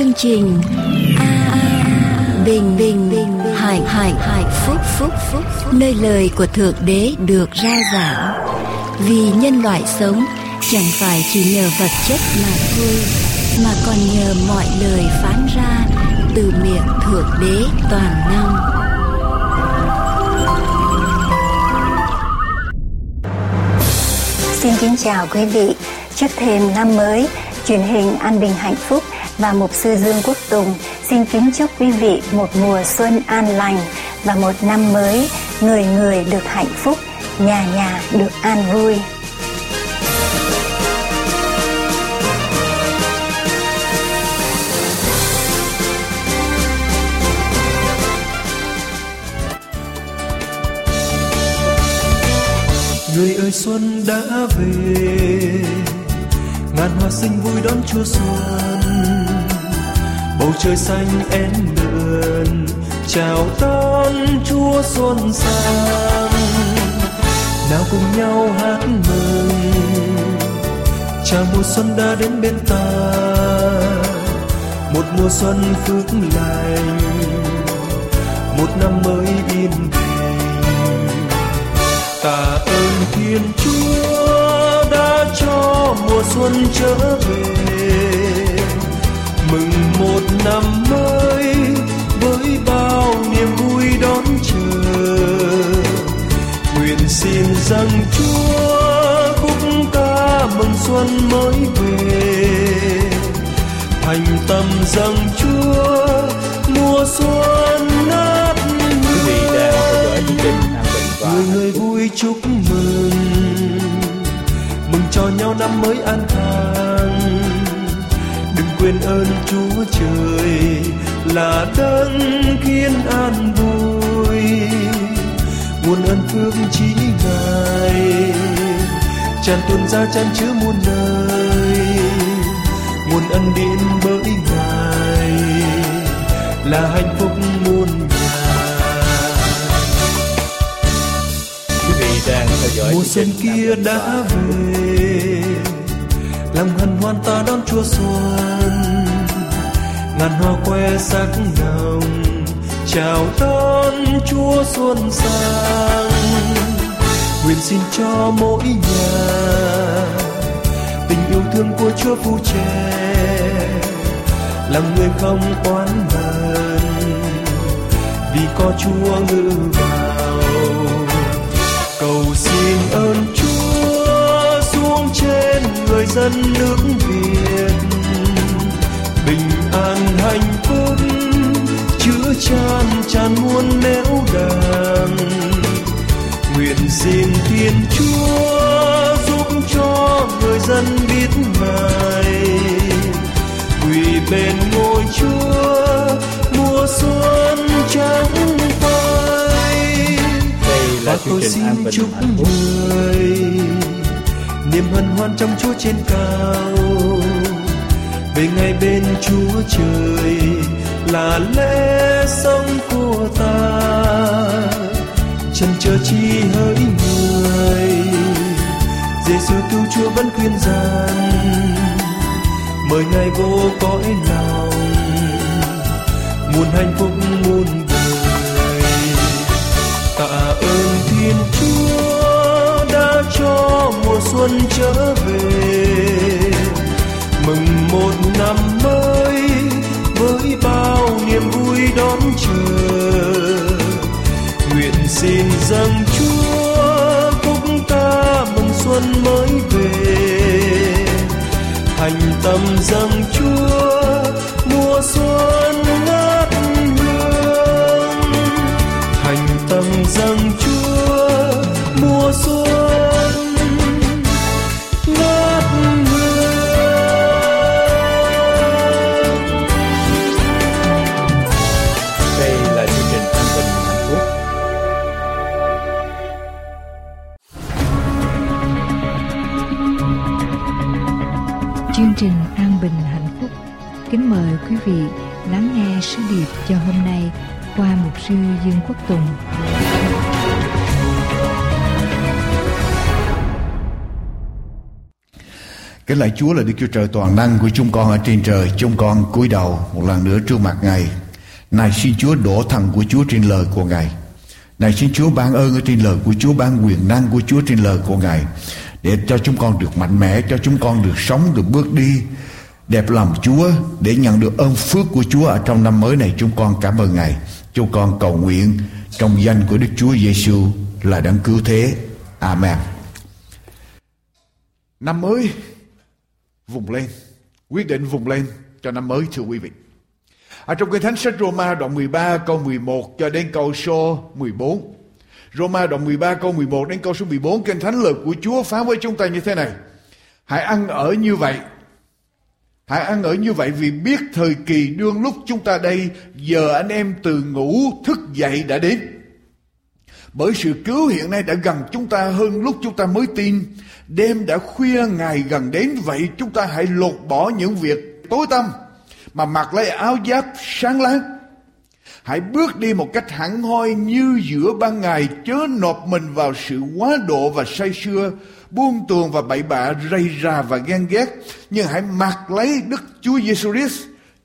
chương trình a bình bình bình hải hải hải phúc phúc phúc. Nơi lời của thượng đế được ra giảng. Vì nhân loại sống chẳng phải chỉ nhờ vật chất mà thôi mà còn nhờ mọi lời phán ra từ miệng thượng đế toàn năng. Xin kính chào quý vị. Trước thêm năm mới, truyền hình An Bình Hạnh Phúc và Mục sư Dương Quốc Tùng xin kính chúc quý vị một mùa xuân an lành và một năm mới người người được hạnh phúc, nhà nhà được an vui. người ơi xuân đã về ngàn hoa xinh vui đón chúa xuân bầu trời xanh én lượn chào đón chúa xuân sang. Nào cùng nhau hát mừng chào mùa xuân đã đến bên ta. Một mùa xuân phước lành, một năm mới yên bình. Tạ ơn thiên chúa đã cho mùa xuân trở về mừng một năm mới với bao niềm vui đón chờ. Nguyện xin rằng chúa khúc ca mừng xuân mới về. Thành tâm rằng chúa mùa xuân ngát quý vị đang theo dõi chương trình an bình và người người vui chúc mừng. Mừng cho nhau năm mới an khang quên ơn chúa trời là đấng khiến an vui. Nguồn ơn phước chỉ ngài tràn tuôn ra chan chứa muôn nơi. Nguồn ân điển bởi ngài là hạnh phúc muôn nhà quý vị đang theo dõi mùa xuân kia đã về lòng hân hoan ta đón chúa xuân. Ngàn hoa que sắc nồng chào đón chúa xuân sang. Nguyện xin cho mỗi nhà tình yêu thương của chúa phù che làm người không oán hận vì có chúa ngự vào dân nước Việt. Bình an hạnh phúc chứa chan tràn muôn nẻo đàng. Nguyện xin Thiên Chúa giúp cho người dân biết ngài. Quỳ bên ngôi Chúa mùa xuân trắng phai. Đây là và tôi xin chúc người niềm hân hoan trong Chúa trên cao. Về ngày bên Chúa trời là lẽ sống của ta. Chân chờ chi hỡi người Giêsu cứu Chúa vẫn khuyên rằng, mời ngài vô cõi lòng. Muôn hạnh phúc muôn xuân trở về. Mừng một năm mới, với bao niềm vui đón chờ. Nguyện xin dâng chúa phúc ta mừng xuân mới về. Thành tâm dâng chúa quý vị lắng nghe sứ điệp cho hôm nay qua mục sư Dương Quốc Tùng. Kính lạy Chúa là Đức Chúa Trời toàn năng của chúng con ở trên trời. Chúng con cúi đầu một lần nữa trước mặt Ngài. Này xin Chúa đổ thần của Chúa trên lời của Ngài. Này xin Chúa ban ơn ở trên lời của Chúa, ban quyền năng của Chúa trên lời của Ngài. Để cho chúng con được mạnh mẽ, cho chúng con được sống, được bước đi đẹp lòng Chúa để nhận được ơn phước của Chúa ở trong năm mới này chúng con cảm ơn Ngài. Chúng con cầu nguyện trong danh của Đức Chúa Giêsu là đấng cứu thế. Amen. Năm mới vùng lên, quyết định vùng lên cho năm mới thưa quý vị. Ở trong kinh thánh sách Roma đoạn 13 câu 11 cho đến câu số 14. Roma đoạn 13 câu 11 đến câu số 14 kinh thánh lời của Chúa phán với chúng ta như thế này. Hãy ăn ở như vậy Hãy ăn ở như vậy vì biết thời kỳ đương lúc chúng ta đây, giờ anh em từ ngủ thức dậy đã đến. Bởi sự cứu hiện nay đã gần chúng ta hơn lúc chúng ta mới tin. Đêm đã khuya, ngày gần đến, vậy chúng ta hãy lột bỏ những việc tối tăm mà mặc lấy áo giáp sáng láng. Hãy bước đi một cách hẳn hoi như giữa ban ngày, chớ nộp mình vào sự quá độ và say sưa buông tuồng và bậy bạ, rây rà và ghen ghét. Nhưng hãy mặc lấy Đức Chúa Giêsu Christ,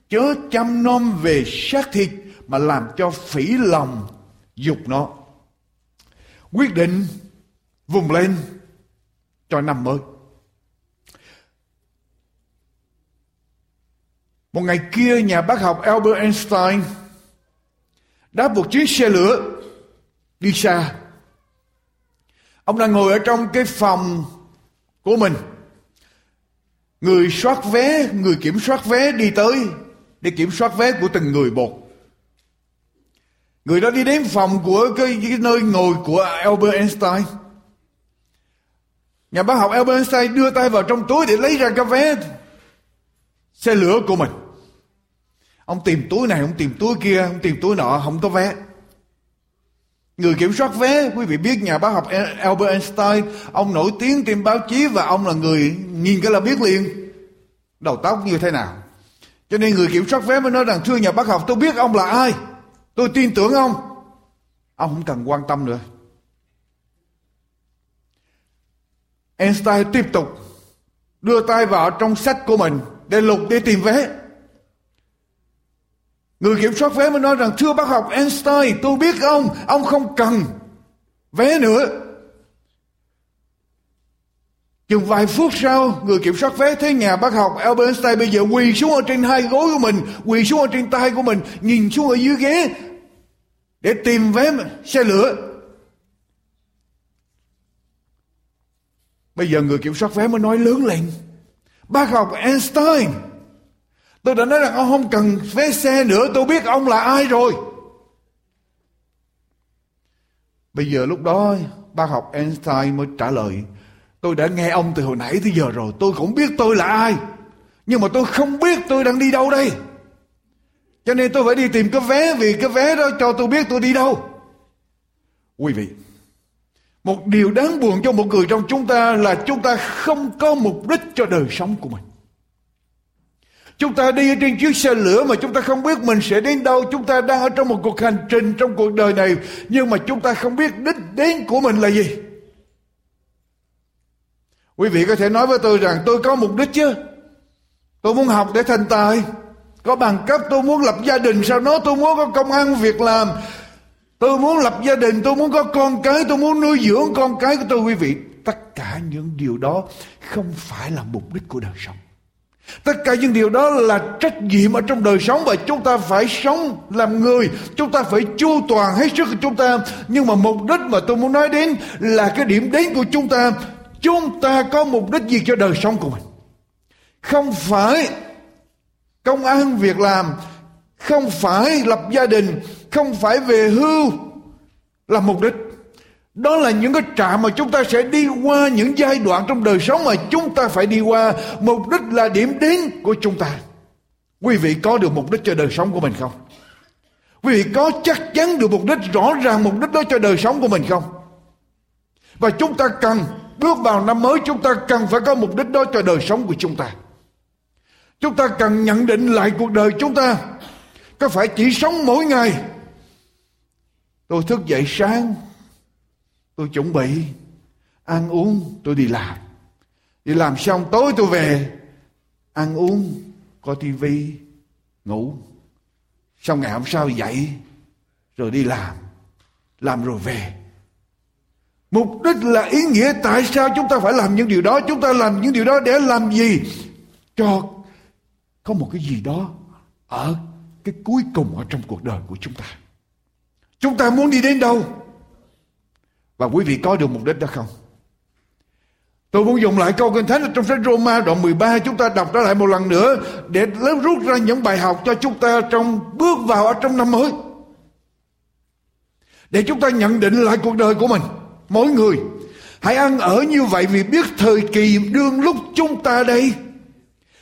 chớ chăm nom về xác thịt mà làm cho phỉ lòng dục nó. Quyết định vùng lên cho năm mới. Một ngày kia, nhà bác học Albert Einstein đáp một chuyến xe lửa đi xa. Ông đang ngồi ở trong cái phòng của mình. Người soát vé, người kiểm soát vé đi tới để kiểm soát vé của từng người một. Người đó đi đến phòng của cái, cái nơi ngồi của Albert Einstein. Nhà bác học Albert Einstein đưa tay vào trong túi để lấy ra cái vé xe lửa của mình. Ông tìm túi này, ông tìm túi kia, ông tìm túi nọ, không có vé. Người kiểm soát vé, quý vị biết nhà bác học Albert Einstein, ông nổi tiếng trên báo chí và ông là người nhìn cái là biết liền đầu tóc như thế nào. Cho nên người kiểm soát vé mới nói rằng thưa nhà bác học tôi biết ông là ai. Tôi tin tưởng ông. Ông không cần quan tâm nữa. Einstein tiếp tục đưa tay vào trong sách của mình để lục để tìm vé. Người kiểm soát vé mới nói rằng thưa bác học Einstein tôi biết ông, ông không cần vé nữa. Chừng vài phút sau, người kiểm soát vé thấy nhà bác học Albert Einstein bây giờ quỳ xuống ở trên hai gối của mình, quỳ xuống ở trên tay của mình, nhìn xuống ở dưới ghế để tìm vé xe lửa. Bây giờ người kiểm soát vé mới nói lớn lên. Bác học Einstein, Tôi đã nói rằng ông không cần vé xe nữa, Tôi biết ông là ai rồi. Bây giờ lúc đó, Bác học Einstein mới trả lời, Tôi đã nghe ông từ hồi nãy tới giờ rồi, Tôi cũng biết tôi là ai, Nhưng mà tôi không biết tôi đang đi đâu đây. Cho nên tôi phải đi tìm cái vé, Vì cái vé đó cho tôi biết tôi đi đâu. Quý vị, Một điều đáng buồn cho một người trong chúng ta Là chúng ta không có mục đích cho đời sống của mình. Chúng ta đi trên chiếc xe lửa mà chúng ta không biết mình sẽ đến đâu. Chúng ta đang ở trong một cuộc hành trình trong cuộc đời này. Nhưng mà chúng ta không biết đích đến của mình là gì. Quý vị có thể nói với tôi rằng tôi có mục đích chứ. Tôi muốn học để thành tài. Có bằng cấp tôi muốn lập gia đình sau đó tôi muốn có công ăn việc làm. Tôi muốn lập gia đình, tôi muốn có con cái, tôi muốn nuôi dưỡng con cái của tôi quý vị. Tất cả những điều đó không phải là mục đích của đời sống. Tất cả những điều đó là trách nhiệm ở trong đời sống và chúng ta phải sống làm người. Chúng ta phải chu toàn hết sức của chúng ta. Nhưng mà mục đích mà tôi muốn nói đến là cái điểm đến của chúng ta. Chúng ta có mục đích gì cho đời sống của mình? Không phải công an việc làm, không phải lập gia đình, không phải về hưu là mục đích. Đó là những cái trạm mà chúng ta sẽ đi qua những giai đoạn trong đời sống mà chúng ta phải đi qua. Mục đích là điểm đến của chúng ta. Quý vị có được mục đích cho đời sống của mình không? Quý vị có chắc chắn được mục đích, rõ ràng mục đích đó cho đời sống của mình không? Và chúng ta cần, bước vào năm mới, chúng ta cần phải có mục đích đó cho đời sống của chúng ta. Chúng ta cần nhận định lại cuộc đời chúng ta. Có phải chỉ sống mỗi ngày Tôi thức dậy sáng Tôi chuẩn bị. Ăn uống, tôi đi làm. đi làm xong, tối tôi về. Ăn uống, coi tivi ngủ. Xong ngày hôm sau dậy, rồi đi làm. Làm rồi về. Mục đích là ý nghĩa tại sao chúng ta phải làm những điều đó? Chúng ta làm những điều đó để làm gì? Cho có một cái gì đó ở cái cuối cùng ở trong cuộc đời của chúng ta. Chúng ta muốn đi đến đâu? Và quý vị có được mục đích đó không Tôi muốn dùng lại câu kinh thánh trong sách Roma đoạn 13 chúng ta đọc nó lại một lần nữa để lớp rút ra những bài học cho chúng ta trong bước vào ở trong năm mới. Để chúng ta nhận định lại cuộc đời của mình, mỗi người. Hãy ăn ở như vậy vì biết thời kỳ đương lúc chúng ta đây.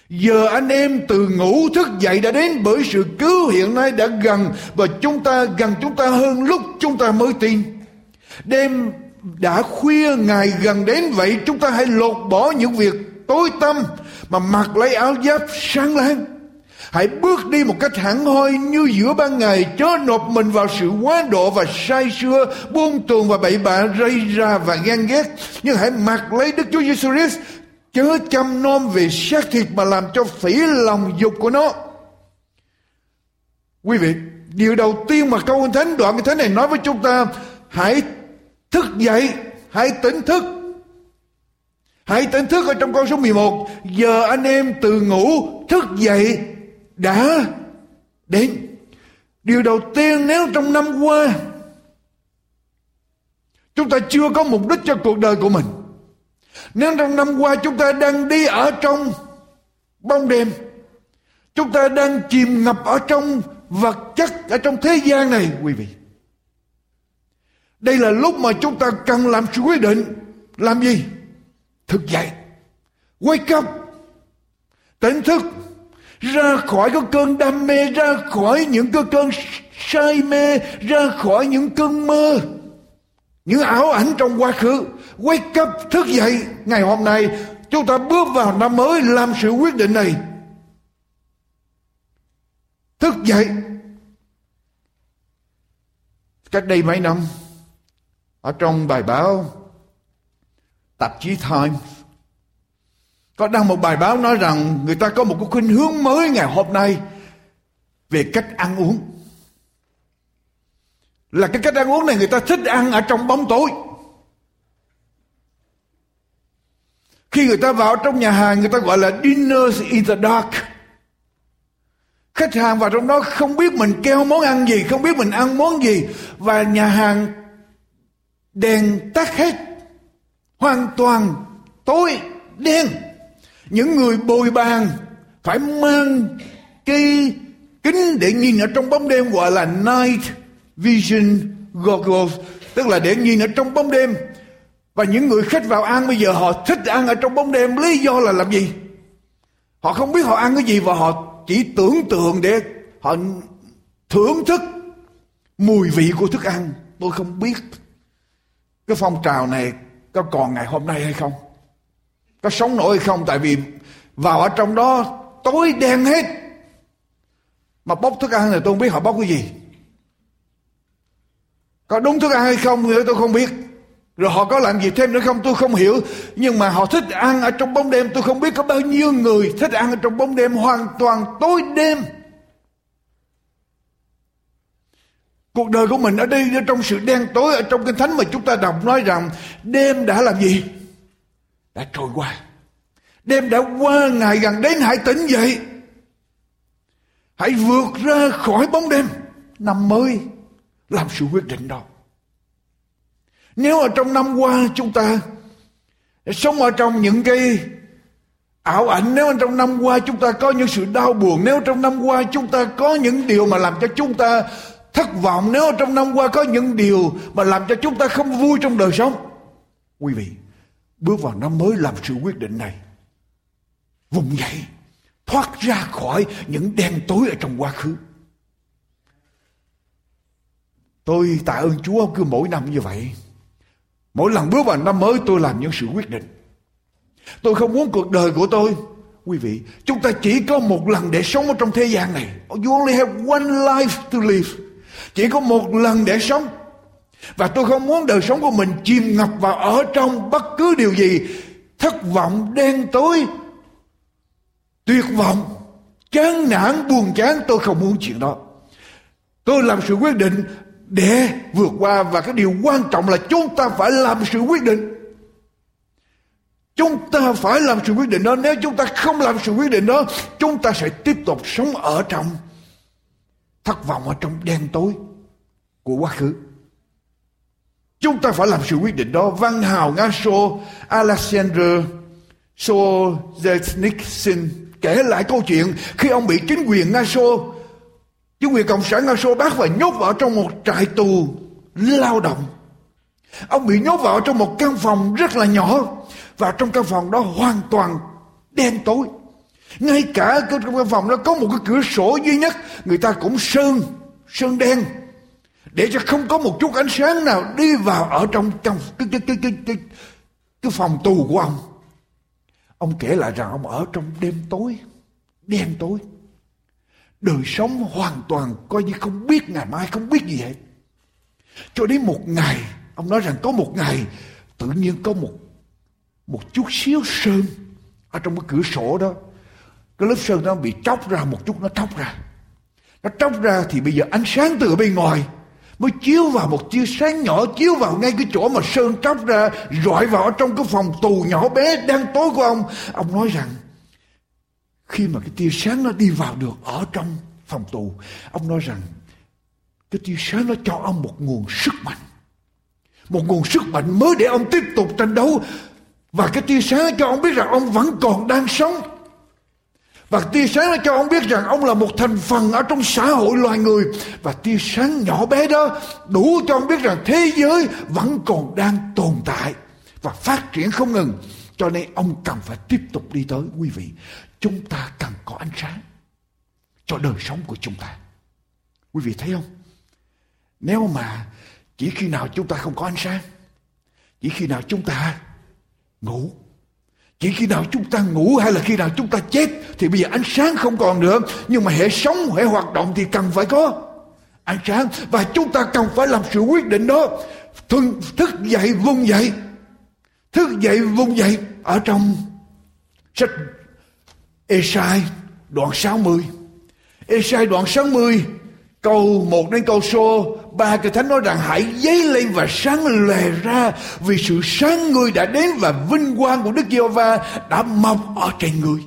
Giờ anh em từ ngủ thức dậy đã đến bởi sự cứu hiện nay đã gần và chúng ta gần chúng ta hơn lúc chúng ta mới tin. Đêm đã khuya, ngày gần đến vậy, chúng ta hãy lột bỏ những việc tối tâm mà mặc lấy áo giáp sáng láng. Hãy bước đi một cách hẳn hoi như giữa ban ngày, chớ nộp mình vào sự quá độ và sai xưa buông tuồng và bậy bạ, rây ra và ghen ghét. Nhưng hãy mặc lấy đức chúa giêsu christ, chớ chăm nom về xác thịt mà làm cho phỉ lòng dục của nó. Quý vị, điều đầu tiên mà câu thánh đoạn cái thánh này nói với chúng ta, hãy Thức dậy, hãy tỉnh thức. Hãy tỉnh thức ở trong câu số 11. Giờ anh em từ ngủ thức dậy đã đến. Điều đầu tiên nếu trong năm qua chúng ta chưa có mục đích cho cuộc đời của mình. Nếu trong năm qua chúng ta đang đi ở trong bóng đêm, chúng ta đang chìm ngập ở trong vật chất ở trong thế gian này quý vị đây là lúc mà chúng ta cần làm sự quyết định. Làm gì? Thức dậy. Wake up. Tỉnh thức. Ra khỏi cái cơn đam mê, ra khỏi những cái cơn say mê, ra khỏi những cơn mơ. Những ảo ảnh trong quá khứ. Wake up, thức dậy. Ngày hôm nay chúng ta bước vào năm mới làm sự quyết định này. Thức dậy. Cách đây mấy năm ở trong bài báo tạp chí Times, có đăng một bài báo nói rằng người ta có một cái khuynh hướng mới ngày hôm nay về cách ăn uống. Là cái cách ăn uống này người ta thích ăn ở trong bóng tối. Khi người ta vào trong nhà hàng, người ta gọi là dinners in the dark. Khách hàng vào trong đó không biết mình kêu món ăn gì, không biết mình ăn món gì. Và nhà hàng đèn tắt hết. Hoàn toàn tối đen. Những người bồi bàn phải mang cái kính để nhìn ở trong bóng đêm gọi là night vision goggles. Tức là để nhìn ở trong bóng đêm. Và những người khách vào ăn bây giờ họ thích ăn ở trong bóng đêm. Lý do là làm gì? Họ không biết họ ăn cái gì và họ chỉ tưởng tượng để họ thưởng thức mùi vị của thức ăn. Tôi không biết cái phong trào này có còn ngày hôm nay hay không? Có sống nổi hay không? Tại vì vào ở trong đó tối đen hết. Mà bốc thức ăn này tôi không biết họ bốc cái gì. Có đúng thức ăn hay không nữa tôi không biết. Rồi họ có làm gì thêm nữa không? Tôi không hiểu. Nhưng mà họ thích ăn ở trong bóng đêm. Tôi không biết có bao nhiêu người thích ăn ở trong bóng đêm. Hoàn toàn tối đêm. Cuộc đời của mình ở đây trong sự đen tối, ở trong kinh thánh mà chúng ta đọc nói rằng đêm đã làm gì? Đã trôi qua. Đêm đã qua, ngày gần đến, hãy tỉnh dậy. Hãy vượt ra khỏi bóng đêm. Năm mới, làm sự quyết định đó. Nếu ở trong năm qua chúng ta sống ở trong những cái ảo ảnh, nếu trong năm qua chúng ta có những sự đau buồn, nếu trong năm qua chúng ta có những điều mà làm cho chúng ta thất vọng nếu trong năm qua có những điều mà làm cho chúng ta không vui trong đời sống. Quý vị, bước vào năm mới làm sự quyết định này. Vùng dậy, thoát ra khỏi những đen tối ở trong quá khứ. Tôi tạ ơn Chúa cứ mỗi năm như vậy. Mỗi lần bước vào năm mới tôi làm những sự quyết định. Tôi không muốn cuộc đời của tôi Quý vị, chúng ta chỉ có một lần để sống ở trong thế gian này. You only have one life to live. Chỉ có một lần để sống. Và tôi không muốn đời sống của mình chìm ngập vào ở trong bất cứ điều gì thất vọng, đen tối, tuyệt vọng, chán nản, buồn chán. Tôi không muốn chuyện đó. Tôi làm sự quyết định để vượt qua, và cái điều quan trọng là chúng ta phải làm sự quyết định. Chúng ta phải làm sự quyết định đó. Nếu chúng ta không làm sự quyết định đó, chúng ta sẽ tiếp tục sống ở trong thất vọng ở trong đen tối của quá khứ chúng ta phải làm sự quyết định đó văn hào nga sô alexander Solzhenitsyn kể lại câu chuyện khi ông bị chính quyền Nga Xô, chính quyền Cộng sản Nga Xô bắt và nhốt vào trong một trại tù lao động. Ông bị nhốt vào trong một căn phòng rất là nhỏ và trong căn phòng đó hoàn toàn đen tối. Ngay cả trong căn phòng đó có một cái cửa sổ duy nhất người ta cũng sơn, sơn đen để cho không có một chút ánh sáng nào đi vào ở trong trong cái cái cái cái cái, cái phòng tù của ông. Ông kể lại rằng ông ở trong đêm tối, đen tối. Đời sống hoàn toàn coi như không biết ngày mai, không biết gì hết. Cho đến một ngày, ông nói rằng có một ngày tự nhiên có một một chút xíu sơn ở trong cái cửa sổ đó. Cái lớp sơn nó bị tróc ra một chút, nó tróc ra. Nó tróc ra thì bây giờ ánh sáng từ bên ngoài mới chiếu vào một tia sáng nhỏ, chiếu vào ngay cái chỗ mà sơn tróc ra, rọi vào trong cái phòng tù nhỏ bé đang tối của ông. Ông nói rằng, khi mà cái tia sáng nó đi vào được ở trong phòng tù, ông nói rằng, cái tia sáng nó cho ông một nguồn sức mạnh. Một nguồn sức mạnh mới để ông tiếp tục tranh đấu. Và cái tia sáng cho ông biết rằng ông vẫn còn đang sống và tia sáng đã cho ông biết rằng ông là một thành phần ở trong xã hội loài người. Và tia sáng nhỏ bé đó đủ cho ông biết rằng thế giới vẫn còn đang tồn tại và phát triển không ngừng. Cho nên ông cần phải tiếp tục đi tới quý vị. Chúng ta cần có ánh sáng cho đời sống của chúng ta. Quý vị thấy không? Nếu mà chỉ khi nào chúng ta không có ánh sáng, chỉ khi nào chúng ta ngủ chỉ khi nào chúng ta ngủ hay là khi nào chúng ta chết thì bây giờ ánh sáng không còn nữa. Nhưng mà hệ sống, hệ hoạt động thì cần phải có ánh sáng. Và chúng ta cần phải làm sự quyết định đó. Thuần, thức dậy vùng dậy. Thức dậy vùng dậy ở trong sách Esai đoạn 60. Esai đoạn 60 câu 1 đến câu số ba cái thánh nói rằng hãy dấy lên và sáng lè ra vì sự sáng ngươi đã đến và vinh quang của Đức Giê-hô-va đã mọc ở trên ngươi.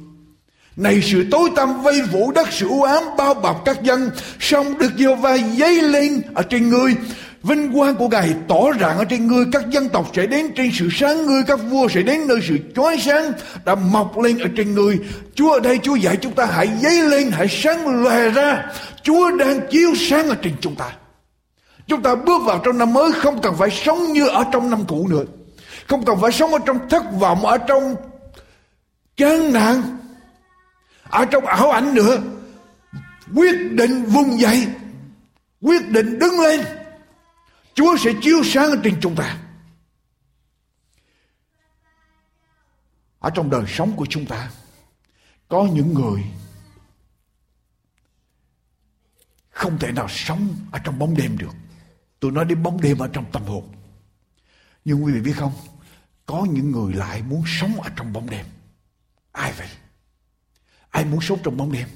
Này sự tối tăm vây phủ đất sự u ám bao bọc các dân, song Đức Giê-hô-va dấy lên ở trên ngươi Vinh quang của Ngài tỏ rạng ở trên ngươi, các dân tộc sẽ đến trên sự sáng ngươi, các vua sẽ đến nơi sự chói sáng đã mọc lên ở trên ngươi. Chúa ở đây Chúa dạy chúng ta hãy dấy lên, hãy sáng lòe ra. Chúa đang chiếu sáng ở trên chúng ta. Chúng ta bước vào trong năm mới không cần phải sống như ở trong năm cũ nữa. Không cần phải sống ở trong thất vọng, ở trong chán nản, ở trong ảo ảnh nữa. Quyết định vùng dậy, quyết định đứng lên Chúa sẽ chiếu sáng ở trên chúng ta. Ở trong đời sống của chúng ta có những người không thể nào sống ở trong bóng đêm được. Tôi nói đến bóng đêm ở trong tâm hồn. Nhưng quý vị biết không, có những người lại muốn sống ở trong bóng đêm. Ai vậy? Ai muốn sống trong bóng đêm?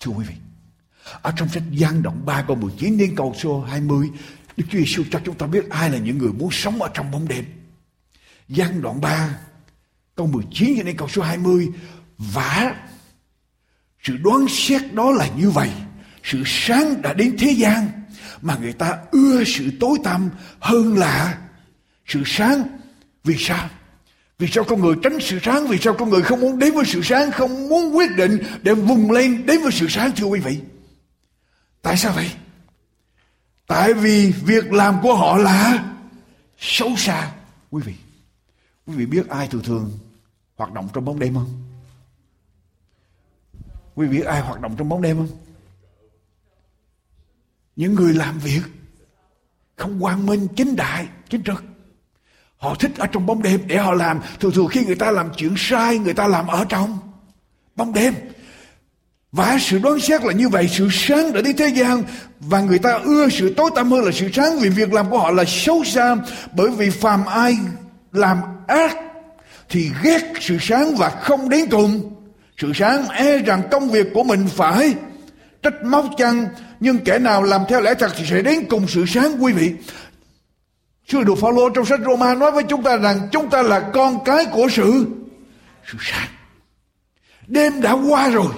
Thưa quý vị, ở trong sách gian động 3 câu 19 đến câu số 20 Đức Chúa Giêsu cho chúng ta biết ai là những người muốn sống ở trong bóng đêm. Giăng đoạn 3 câu 19 cho đến câu số 20 vả sự đoán xét đó là như vậy. Sự sáng đã đến thế gian mà người ta ưa sự tối tăm hơn là sự sáng. Vì sao? Vì sao con người tránh sự sáng? Vì sao con người không muốn đến với sự sáng? Không muốn quyết định để vùng lên đến với sự sáng, thưa quý vị? Tại sao vậy? Tại vì việc làm của họ là xấu xa. Quý vị, quý vị biết ai thường thường hoạt động trong bóng đêm không? Quý vị biết ai hoạt động trong bóng đêm không? Những người làm việc không quang minh, chính đại, chính trực. Họ thích ở trong bóng đêm để họ làm. Thường thường khi người ta làm chuyện sai, người ta làm ở trong bóng đêm. Và sự đoán xét là như vậy, sự sáng đã đến thế gian và người ta ưa sự tối tăm hơn là sự sáng vì việc làm của họ là xấu xa bởi vì phàm ai làm ác thì ghét sự sáng và không đến cùng sự sáng e rằng công việc của mình phải trách móc chăng nhưng kẻ nào làm theo lẽ thật thì sẽ đến cùng sự sáng quý vị Sư đồ Phaolô trong sách Roma nói với chúng ta rằng chúng ta là con cái của sự sự sáng. Đêm đã qua rồi.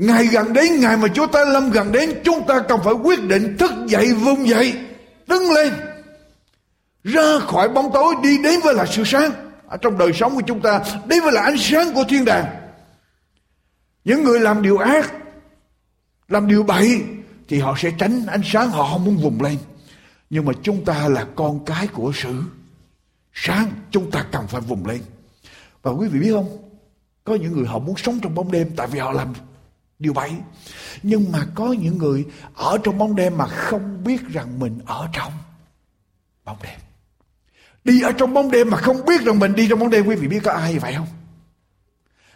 Ngày gần đến ngày mà Chúa ta lâm gần đến, chúng ta cần phải quyết định thức dậy vùng dậy, đứng lên, ra khỏi bóng tối, đi đến với là sự sáng. Ở trong đời sống của chúng ta, đến với là ánh sáng của thiên đàng. Những người làm điều ác, làm điều bậy, thì họ sẽ tránh ánh sáng, họ không muốn vùng lên. Nhưng mà chúng ta là con cái của sự sáng, chúng ta cần phải vùng lên. Và quý vị biết không? Có những người họ muốn sống trong bóng đêm, tại vì họ làm điều 7 nhưng mà có những người ở trong bóng đêm mà không biết rằng mình ở trong bóng đêm. Đi ở trong bóng đêm mà không biết rằng mình đi trong bóng đêm quý vị biết có ai vậy không?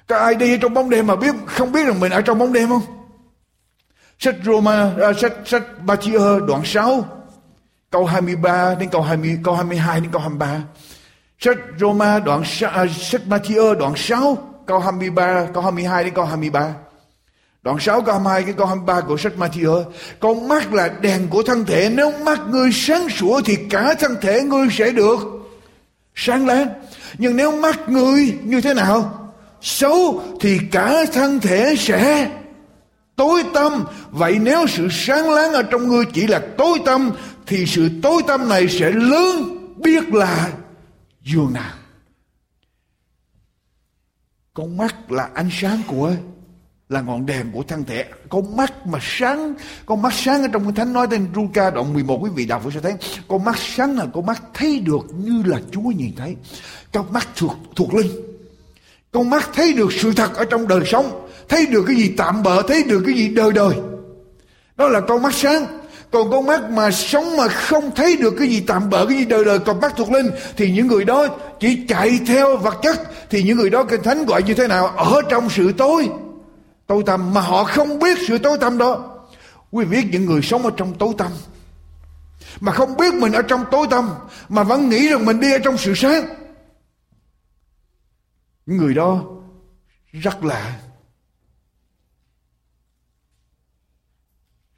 Có ai đi trong bóng đêm mà biết không biết rằng mình ở trong bóng đêm không? Sách Roma uh, sách sách Matthew đoạn 6 câu 23 đến câu 20 câu 22 đến câu 23 sách Roma đoạn uh, sách Matthew đoạn 6 câu 23 câu 22 đến câu 23 Đoạn 6 câu 22 cái câu 23 của sách Matthew Con mắt là đèn của thân thể, Nếu mắt ngươi sáng sủa Thì cả thân thể ngươi sẽ được Sáng láng. Nhưng nếu mắt ngươi như thế nào Xấu Thì cả thân thể sẽ Tối tâm Vậy nếu sự sáng láng ở trong ngươi Chỉ là tối tâm Thì sự tối tâm này sẽ lớn Biết là dường nào. Con mắt là ánh sáng của là ngọn đèn của thân thể. Con mắt mà sáng con mắt sáng ở trong kinh thánh nói tên Luca đoạn 11 quý vị đọc sẽ thấy. Con mắt sáng là con mắt thấy được như là Chúa nhìn thấy. Con mắt thuộc thuộc linh. Con mắt thấy được sự thật ở trong đời sống, thấy được cái gì tạm bợ, thấy được cái gì đời đời. Đó là con mắt sáng. Còn con mắt mà sống mà không thấy được cái gì tạm bợ, cái gì đời đời, còn mắt thuộc linh, thì những người đó chỉ chạy theo vật chất, thì những người đó kinh thánh gọi như thế nào? Ở trong sự tối tối tăm, mà họ không biết sự tối tăm đó. Quý vị biết những người sống ở trong tối tăm. Mà không biết mình ở trong tối tăm, mà vẫn nghĩ rằng mình đi ở trong sự sáng. Những người đó rất là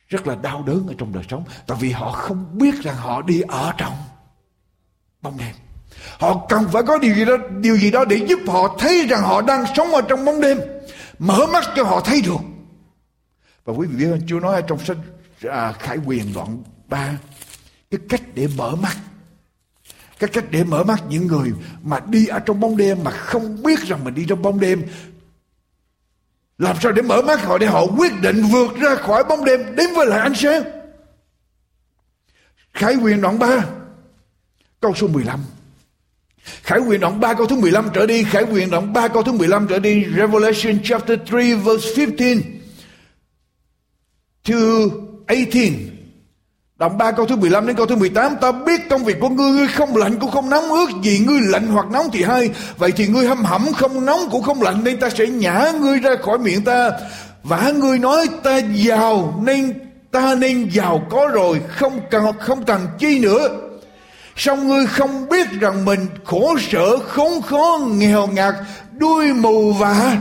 rất là đau đớn ở trong đời sống. Tại vì họ không biết rằng họ đi ở trong bóng đêm. Họ cần phải có điều gì đó, điều gì đó để giúp họ thấy rằng họ đang sống ở trong bóng đêm mở mắt cho họ thấy được. Và quý vị biết không Chúa nói ở trong sách à, Khải Quyền đoạn 3 cái cách để mở mắt. Cái cách để mở mắt những người mà đi ở trong bóng đêm mà không biết rằng mình đi trong bóng đêm. Làm sao để mở mắt họ để họ quyết định vượt ra khỏi bóng đêm đến với lại ánh sáng? Khải quyền đoạn 3 câu số 15 Khải quyền đoạn 3 câu thứ 15 trở đi, Khải quyền đoạn 3 câu thứ 15 trở đi, Revelation chapter 3 verse 15 to 18. Đoạn 3 câu thứ 15 đến câu thứ 18 Ta biết công việc của ngươi Ngươi không lạnh cũng không nóng. Ước gì Ngươi lạnh hoặc nóng thì hay. Vậy thì ngươi hâm hẩm không nóng cũng không lạnh Nên ta sẽ nhả ngươi ra khỏi miệng ta. Và ngươi nói ta giàu Nên ta nên giàu có rồi Không cần không cần chi nữa. Xong ngươi không biết rằng mình khổ sở, khốn khó, nghèo ngặt, đuôi mù và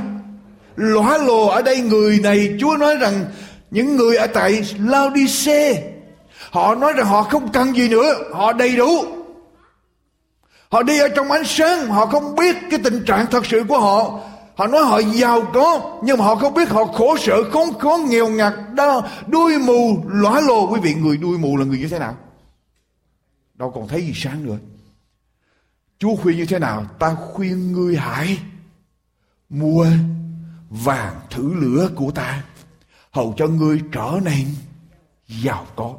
lõa lồ ở đây? Người này Chúa nói rằng những người ở tại Laodice họ nói rằng họ không cần gì nữa họ đầy đủ. Họ đi ở trong ánh sáng họ không biết cái tình trạng thật sự của họ. Họ nói họ giàu có nhưng mà họ không biết họ khổ sở khốn khó nghèo ngặt đau đuôi mù lõa lồ. Quý vị người đuôi mù là người như thế nào? Đâu còn thấy gì sáng nữa. Chúa khuyên như thế nào, ta khuyên ngươi hãy mua vàng thử lửa của ta, hầu cho ngươi trở nên giàu có.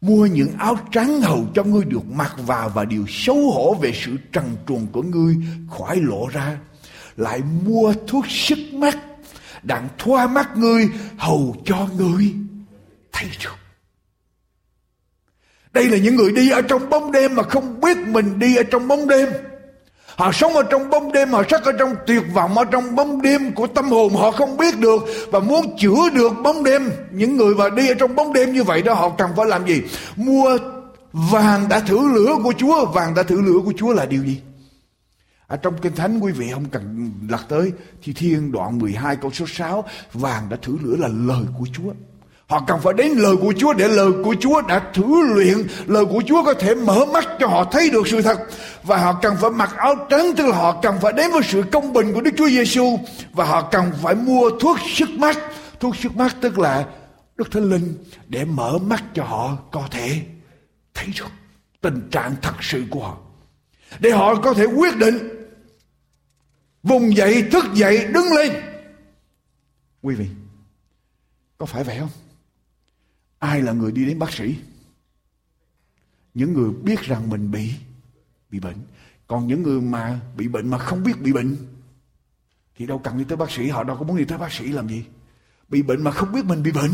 Mua những áo trắng hầu cho ngươi được mặc vào và điều xấu hổ về sự trần truồng của ngươi khỏi lộ ra. Lại mua thuốc sức mắt, đặng thoa mắt ngươi hầu cho ngươi thấy được đây là những người đi ở trong bóng đêm mà không biết mình đi ở trong bóng đêm. Họ sống ở trong bóng đêm, họ sắc ở trong tuyệt vọng, ở trong bóng đêm của tâm hồn họ không biết được và muốn chữa được bóng đêm. Những người mà đi ở trong bóng đêm như vậy đó họ cần phải làm gì? Mua vàng đã thử lửa của Chúa. Vàng đã thử lửa của Chúa là điều gì? Ở trong Kinh Thánh quý vị không cần lật tới Thi Thiên đoạn 12 câu số 6 Vàng đã thử lửa là lời của Chúa Họ cần phải đến lời của Chúa để lời của Chúa đã thử luyện. Lời của Chúa có thể mở mắt cho họ thấy được sự thật. Và họ cần phải mặc áo trắng tức là họ cần phải đến với sự công bình của Đức Chúa Giêsu Và họ cần phải mua thuốc sức mắt. Thuốc sức mắt tức là Đức Thánh Linh để mở mắt cho họ có thể thấy được tình trạng thật sự của họ. Để họ có thể quyết định vùng dậy, thức dậy, đứng lên. Quý vị, có phải vậy không? Ai là người đi đến bác sĩ? Những người biết rằng mình bị bị bệnh. Còn những người mà bị bệnh mà không biết bị bệnh, thì đâu cần đi tới bác sĩ. Họ đâu có muốn đi tới bác sĩ làm gì? Bị bệnh mà không biết mình bị bệnh.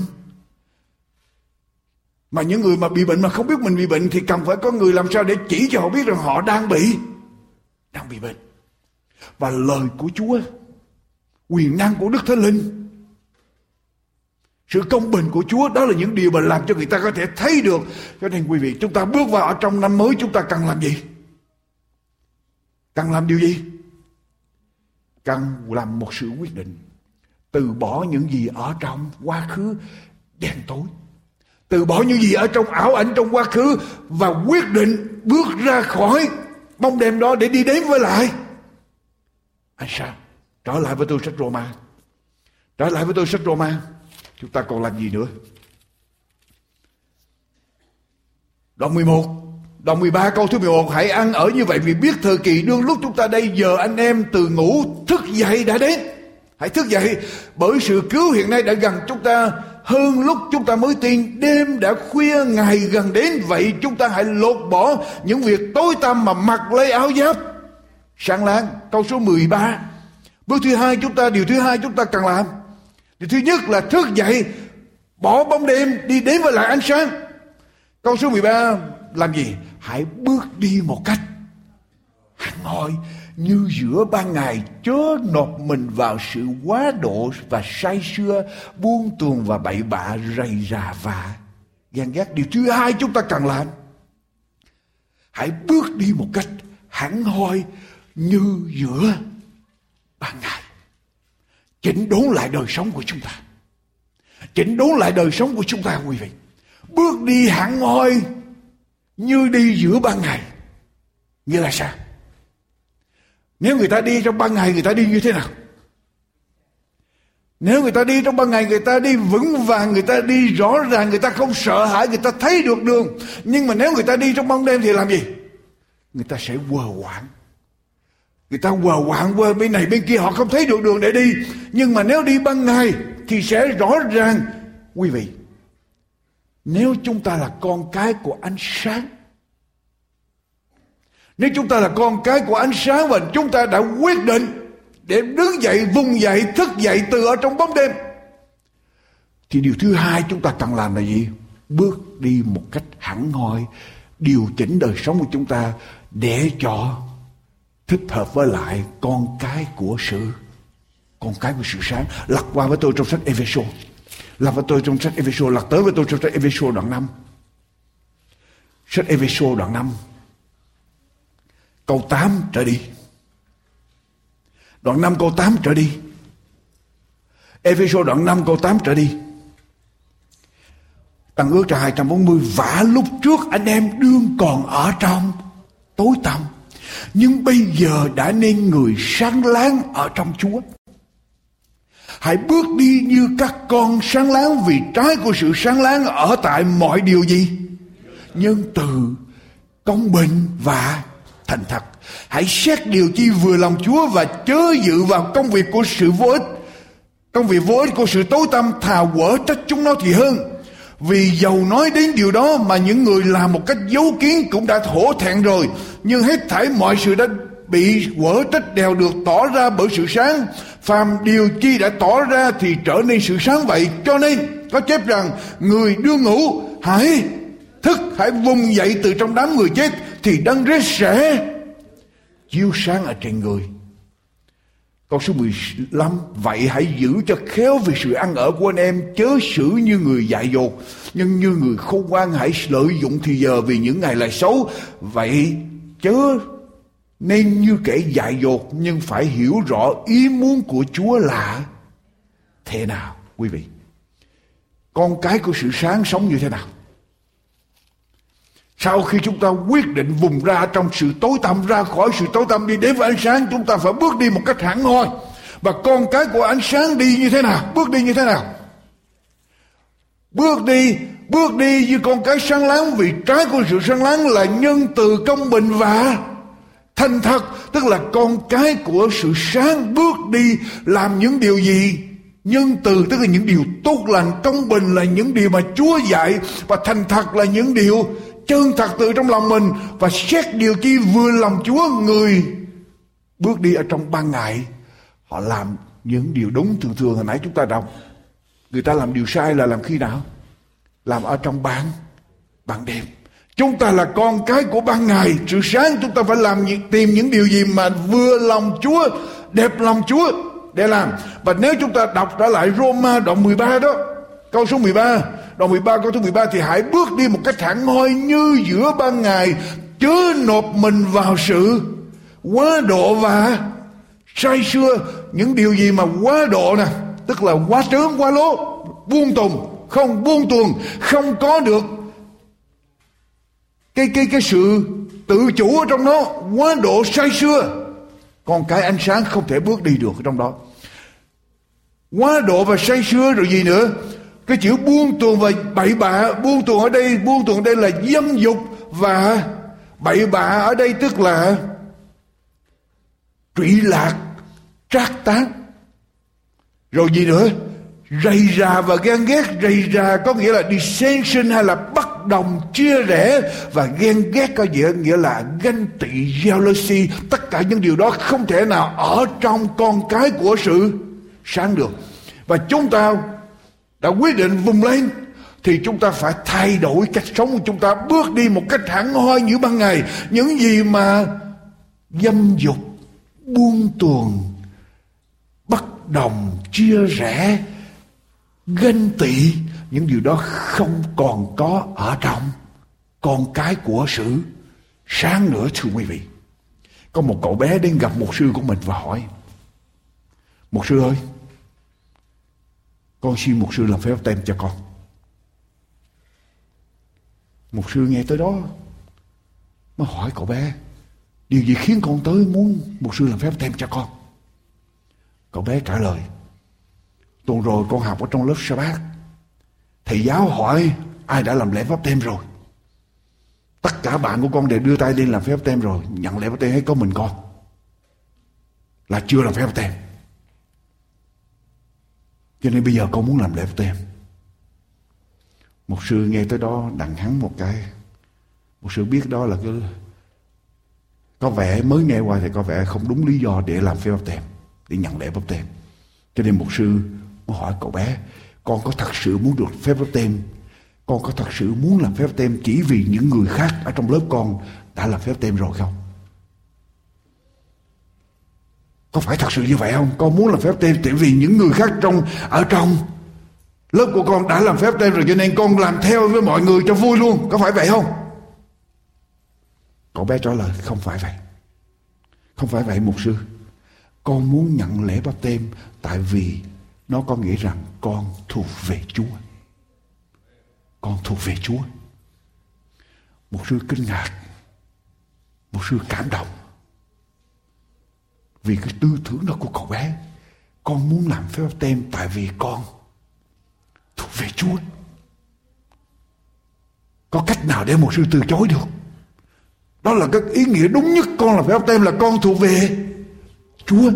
Mà những người mà bị bệnh mà không biết mình bị bệnh, thì cần phải có người làm sao để chỉ cho họ biết rằng họ đang bị đang bị bệnh. Và lời của Chúa, quyền năng của Đức Thánh Linh sự công bình của Chúa, đó là những điều mà làm cho người ta có thể thấy được. Cho nên quý vị, chúng ta bước vào ở trong năm mới, chúng ta cần làm gì? Cần làm điều gì? Cần làm một sự quyết định. Từ bỏ những gì ở trong quá khứ, đen tối. Từ bỏ những gì ở trong ảo ảnh trong quá khứ và quyết định bước ra khỏi bóng đêm đó để đi đến với lại. Anh sao? Trở lại với tôi sách Roma. Trở lại với tôi sách Roma. Chúng ta còn làm gì nữa? Đoạn 11 Đoạn 13 câu thứ 11 Hãy ăn ở như vậy vì biết thời kỳ đương lúc chúng ta đây, Giờ anh em từ ngủ thức dậy đã đến. Hãy thức dậy, Bởi sự cứu hiện nay đã gần chúng ta Hơn lúc chúng ta mới tin. Đêm đã khuya, ngày gần đến, Vậy chúng ta hãy lột bỏ Những việc tối tăm mà mặc lấy áo giáp. Sáng láng, câu số 13 Bước thứ hai chúng ta, Điều thứ hai chúng ta cần làm thì thứ nhất là thức dậy, bỏ bóng đêm, đi đến với lại ánh sáng. Câu số 13 làm gì? Hãy bước đi một cách hẳn hoi, như giữa ban ngày chớ nộp mình vào sự quá độ và say sưa, buông tuồng và bậy bạ rầy rà và gian ghét điều thứ hai chúng ta cần làm. Hãy bước đi một cách hẳn hoi, như giữa ban ngày chỉnh đốn lại đời sống của chúng ta. Chỉnh đốn lại đời sống của chúng ta, quý vị. Bước đi hẳn hoi như đi giữa ban ngày. Nghĩa là sao? Nếu người ta đi trong ban ngày, người ta đi như thế nào? Nếu người ta đi trong ban ngày, người ta đi vững vàng, Người ta đi rõ ràng, Người ta không sợ hãi, Người ta thấy được đường. Nhưng mà nếu người ta đi trong ban đêm thì làm gì? Người ta sẽ quờ quạng Người ta quờ quạng qua bên này bên kia họ không thấy được đường để đi. Nhưng mà nếu đi ban ngày thì sẽ rõ ràng. Quý vị, nếu chúng ta là con cái của ánh sáng. Nếu chúng ta là con cái của ánh sáng và chúng ta đã quyết định để đứng dậy, vùng dậy, thức dậy từ ở trong bóng đêm. Thì điều thứ hai chúng ta cần làm là gì? Bước đi một cách hẳn hoi, điều chỉnh đời sống của chúng ta để cho thích hợp với lại con cái của sự con cái của sự sáng. Lật qua với tôi trong sách Ephesos lật với tôi trong sách Ephesos lật tới với tôi trong sách Ephesos đoạn 5 sách Ephesos đoạn 5 câu 8 trở đi. Đoạn 5 câu 8 trở đi. Ephesos đoạn 5 câu 8 trở đi. Tăng ước cho 240 Vả lúc trước anh em đương còn ở trong tối tăm nhưng bây giờ đã nên người sáng láng ở trong Chúa. Hãy bước đi như các con sáng láng vì trái của sự sáng láng ở tại mọi điều gì? Nhân từ, công bình và thành thật. Hãy xét điều chi vừa lòng Chúa và chớ dự vào công việc của sự vô ích. Công việc vô ích của sự tối tâm thà quở trách chúng nó thì hơn. Vì giàu nói đến điều đó mà những người làm một cách dấu kiến cũng đã thổ thẹn rồi. Nhưng hết thảy mọi sự đã bị quở trách đều được tỏ ra bởi sự sáng. Phàm điều chi đã tỏ ra thì trở nên sự sáng vậy. Cho nên, có chép rằng, người đưa ngủ hãy thức, hãy vùng dậy từ trong đám người chết, thì đấng rết sẽ chiếu sáng ở trên người. Câu số 15 Vậy hãy giữ cho khéo về sự ăn ở của anh em, Chớ xử như người dại dột. Nhưng như người khôn ngoan hãy lợi dụng thì giờ Vì những ngày là xấu. Vậy chớ nên như kẻ dại dột, nhưng phải hiểu rõ ý muốn của Chúa là thế nào. Quý vị, con cái của sự sáng sống như thế nào? Sau khi chúng ta quyết định vùng ra trong sự tối tăm, ra khỏi sự tối tăm đi, đến với ánh sáng, chúng ta phải bước đi một cách hẳn hoi. Và con cái của ánh sáng đi như thế nào? Bước đi như thế nào? Bước đi bước đi như con cái sáng láng, vì trái của sự sáng láng là nhân từ công bình và thành thật, tức là con cái của sự sáng bước đi làm những điều gì? Nhân từ, tức là những điều tốt lành, công bình là những điều mà chúa dạy, và thành thật là những điều chân thật từ trong lòng mình và xét điều chi vừa lòng chúa người. Bước đi ở trong ban ngày, họ làm những điều đúng thường thường hồi nãy chúng ta đọc. Người ta làm điều sai là làm khi nào? Làm ở trong ban ban đêm. Chúng ta là con cái của ban ngày. Sự sáng chúng ta phải làm tìm những điều gì mà vừa lòng chúa, đẹp lòng chúa để làm. Và nếu chúng ta đọc trở lại Roma đoạn 13 đó, câu số 13 đoạn 13 câu thứ 13 thì hãy bước đi một cách thẳng hoi như giữa ban ngày, chớ nộp mình vào sự quá độ và say xưa những điều gì mà quá độ nè, tức là quá trớn, quá lố, buông tùng, không buông tuồng, không có được cái cái cái sự tự chủ ở trong nó, quá độ say xưa còn cái ánh sáng không thể bước đi được ở trong đó. Quá độ và say xưa rồi gì nữa? Cái chữ buông tuồng và bậy bạ, buông tuồng ở đây, buông tuồng ở đây là dâm dục và bậy bạ ở đây tức là trụy lạc, trác tán. Rồi gì nữa? Rầy rà và ghen ghét. Rầy rà có nghĩa là dissension hay là bất đồng, chia rẽ. Và ghen ghét có nghĩa nghĩa là ganh tị, jealousy. Tất cả những điều đó không thể nào ở trong con cái của sự sáng được. Và chúng ta đã quyết định vùng lên, thì chúng ta phải thay đổi cách sống. Của chúng ta bước đi một cách thẳng hoi như ban ngày. Những gì mà dâm dục, buông tuồng bất đồng, chia rẽ, ganh tị, những điều đó không còn có ở trong con cái của sự sáng nữa thưa quý vị. Có một cậu bé đến gặp một sư của mình và hỏi, một sư ơi con xin một sư làm phép tem cho con. Một sư nghe tới đó, mới hỏi cậu bé, điều gì khiến con tới muốn một sư làm phép tem cho con? Cậu bé trả lời, tuần rồi con học ở trong lớp sa bát thầy giáo hỏi ai đã làm lễ pháp tem rồi. Tất cả bạn của con đều đưa tay lên làm phép tem rồi, nhận lễ pháp tem hay có mình con. Là chưa làm phép tem cho nên bây giờ con muốn làm lễ pháp tem một sư nghe tới đó đặng hắn một cái. Một sư biết đó là cái có vẻ mới nghe qua thì có vẻ không đúng lý do để làm phép bắp tem để nhận lễ bắp tem cho nên một sư mới hỏi cậu bé, con có thật sự muốn được phép bắp tem con có thật sự muốn làm phép tem chỉ vì những người khác ở trong lớp con đã làm phép tem rồi không? Có phải thật sự như vậy không? Con muốn làm phép tem tại vì những người khác trong, ở trong. Lớp của con đã làm phép tem rồi cho nên con làm theo với mọi người cho vui luôn. Có phải vậy không? Cậu bé trả lời, không phải vậy. Không phải vậy, mục sư. Con muốn nhận lễ bắp tem tại vì nó có nghĩa rằng con thuộc về chúa. Con thuộc về chúa. Một sư kinh ngạc. Một sư cảm động vì cái tư tưởng đó của cậu bé con muốn làm phép tem tại vì con thuộc về chúa có cách nào để một sư từ chối được đó là cái ý nghĩa đúng nhất con là phép báp tem là con thuộc về Chúa.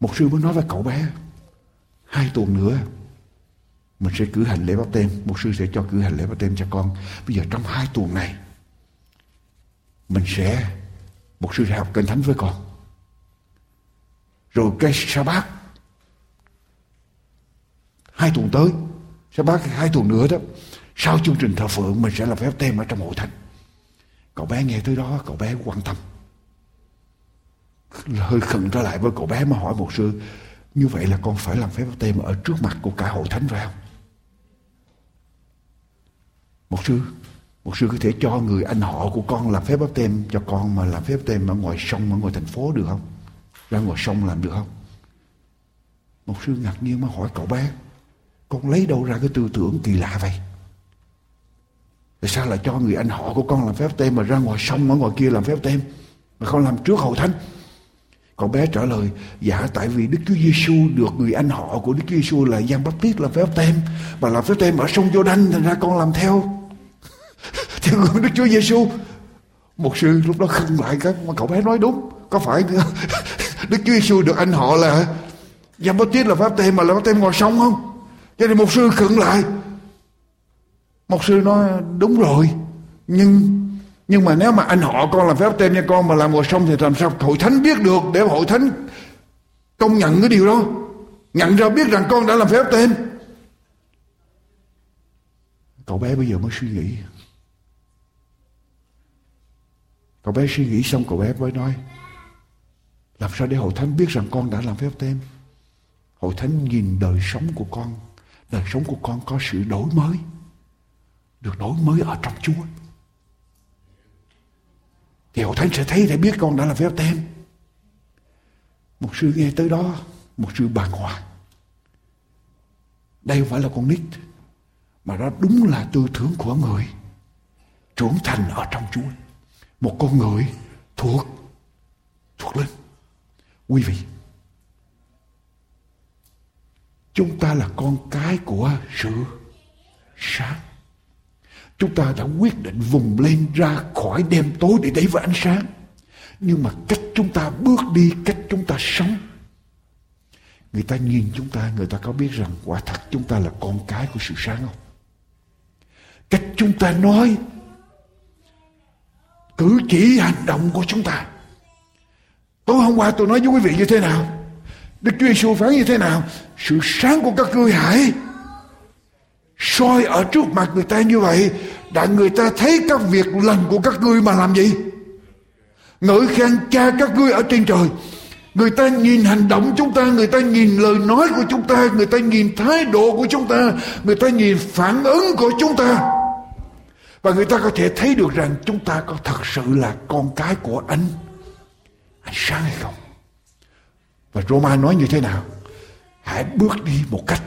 Một sư mới nói với cậu bé, hai tuần nữa mình sẽ cử hành lễ báp tem. Một sư sẽ cho cử hành lễ báp tem cho con. Bây giờ trong hai tuần này, mình sẽ, một sư sẽ học kinh thánh với con. Rồi cái sa bát. Hai tuần tới, sa bát hai tuần nữa đó, sau chương trình thờ phượng mình sẽ làm phép tem ở trong hội thánh. Cậu bé nghe tới đó cậu bé quan tâm. Hơi khẩn trở lại với cậu bé mà hỏi một sư Như vậy là con phải làm phép báp tem ở trước mặt của cả hội thánh phải không? Một sư một sư có thể cho người anh họ của con làm phép báp tem cho con mà làm phép báp tem ở ngoài sông ở ngoài thành phố được không? Ra ngoài sông làm được không? Một sư ngạc nhiên mà hỏi cậu bé, con lấy đâu ra cái tư tưởng kỳ lạ vậy? Tại sao lại cho người anh họ của con làm phép tem mà ra ngoài sông ở ngoài kia làm phép tem? Mà không làm trước hậu thánh. Cậu bé trả lời dạ tại vì Đức Chúa Giêsu được người anh họ của Đức Chúa Giêsu là giang bắp tiết làm phép tem và làm phép tem ở sông Giô Đanh thành ra con làm theo. Theo gương Đức Chúa Giêsu một sư lúc đó khưng lại cái mà cậu bé nói đúng, có phải Đức Chúa Giêsu được anh họ là Giăng Báp Tít là phép tem mà là phép tem ngồi sông không? Cho nên một sư khựng lại. Một sư nói, đúng rồi, nhưng nhưng mà nếu mà anh họ con làm phép tên cho con mà làm ngồi sông thì làm sao hội thánh biết được để hội thánh công nhận cái điều đó? Nhận ra biết rằng con đã làm phép tên. Cậu bé bây giờ mới suy nghĩ. Cậu bé suy nghĩ xong, cậu bé mới nói làm sao để hội thánh biết rằng con đã làm phép tem? hội thánh nhìn đời sống của con. Đời sống của con có sự đổi mới. Được đổi mới ở trong Chúa. Thì hội thánh sẽ thấy để biết con đã làm phép tem. Một sư nghe tới đó, một sư bàng hoàng. Đây không phải là con nít, mà đó đúng là tư tưởng của người trưởng thành ở trong Chúa. Một con người thuộc thuộc linh quý vị chúng ta là con cái của sự sáng Chúng ta đã quyết định vùng lên ra khỏi đêm tối để đẩy vào ánh sáng. Nhưng mà cách chúng ta bước đi, cách chúng ta sống. Người ta nhìn chúng ta, người ta có biết rằng quả thật chúng ta là con cái của sự sáng không? Cách chúng ta nói, cử chỉ hành động của chúng ta. Tối hôm qua tôi nói với quý vị như thế nào? Đức Chúa Giêsu phán như thế nào? Sự sáng của các ngươi hãy soi ở trước mặt người ta như vậy để người ta thấy các việc lành của các ngươi mà làm gì ngợi khen cha các ngươi ở trên trời người ta nhìn hành động chúng ta, người ta nhìn lời nói của chúng ta, người ta nhìn thái độ của chúng ta, người ta nhìn phản ứng của chúng ta và người ta có thể thấy được rằng chúng ta có thật sự là con cái của anh anh sáng hay không và Roma nói như thế nào? Hãy bước đi một cách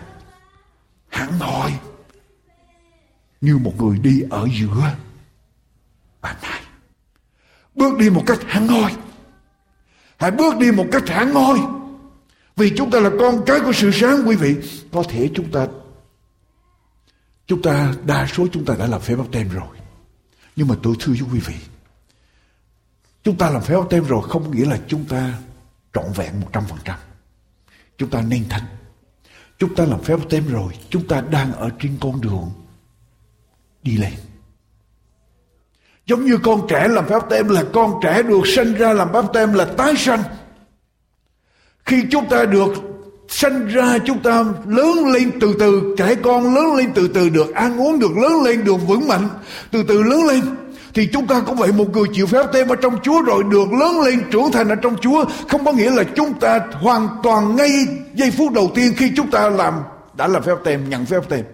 hẳn hoi, như một người đi ở giữa ban ngày. Bước đi một cách hẳn hoi. Hãy bước đi một cách hẳn hoi. Vì chúng ta là con cái của sự sáng, quý vị. Có thể chúng ta chúng ta, đa số chúng ta đã làm phép báp tem rồi. Nhưng mà tôi thưa với quý vị chúng ta làm phép báp tem rồi, không nghĩa là chúng ta trọn vẹn một trăm phần trăm. Chúng ta nên thánh. chúng ta làm phép báp tem rồi, chúng ta đang ở trên con đường đi lên. Giống như con trẻ làm phép tem là con trẻ được sinh ra làm phép tem là tái sanh. Khi chúng ta được sinh ra, chúng ta lớn lên từ từ, trẻ con lớn lên từ từ, được ăn uống được lớn lên, được vững mạnh, từ từ lớn lên thì chúng ta cũng vậy, một người chịu phép tem ở trong Chúa rồi được lớn lên, trưởng thành ở trong Chúa, không có nghĩa là chúng ta hoàn toàn ngay giây phút đầu tiên khi chúng ta làm, đã làm phép tem, nhận phép tem.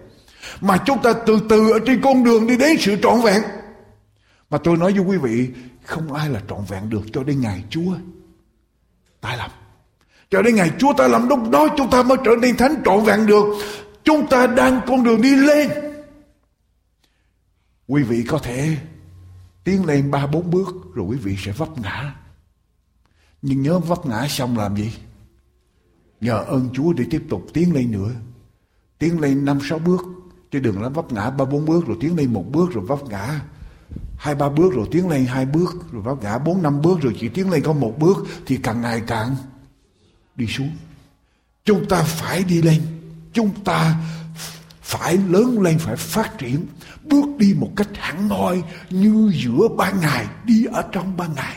Mà chúng ta từ từ ở trên con đường đi đến sự trọn vẹn. Mà tôi nói với quý vị, không ai là trọn vẹn được cho đến ngày Chúa tái lập cho đến ngày Chúa ta làm, lúc đó chúng ta mới trở nên thánh trọn vẹn được. Chúng ta đang con đường đi lên. Quý vị có thể tiến lên ba bốn bước rồi quý vị sẽ vấp ngã. Nhưng nhớ vấp ngã xong làm gì? Nhờ ơn Chúa để tiếp tục tiến lên nữa. Tiến lên năm sáu bước, chứ đừng lắm vấp ngã ba bốn bước rồi tiến lên một bước rồi vấp ngã. Hai ba bước rồi tiến lên hai bước rồi vấp ngã. Bốn năm bước rồi chỉ tiến lên có một bước thì càng ngày càng đi xuống. Chúng ta phải đi lên. Chúng ta phải lớn lên, phải phát triển bước đi một cách hẳn hoi như giữa ban ngày, đi ở trong ban ngày.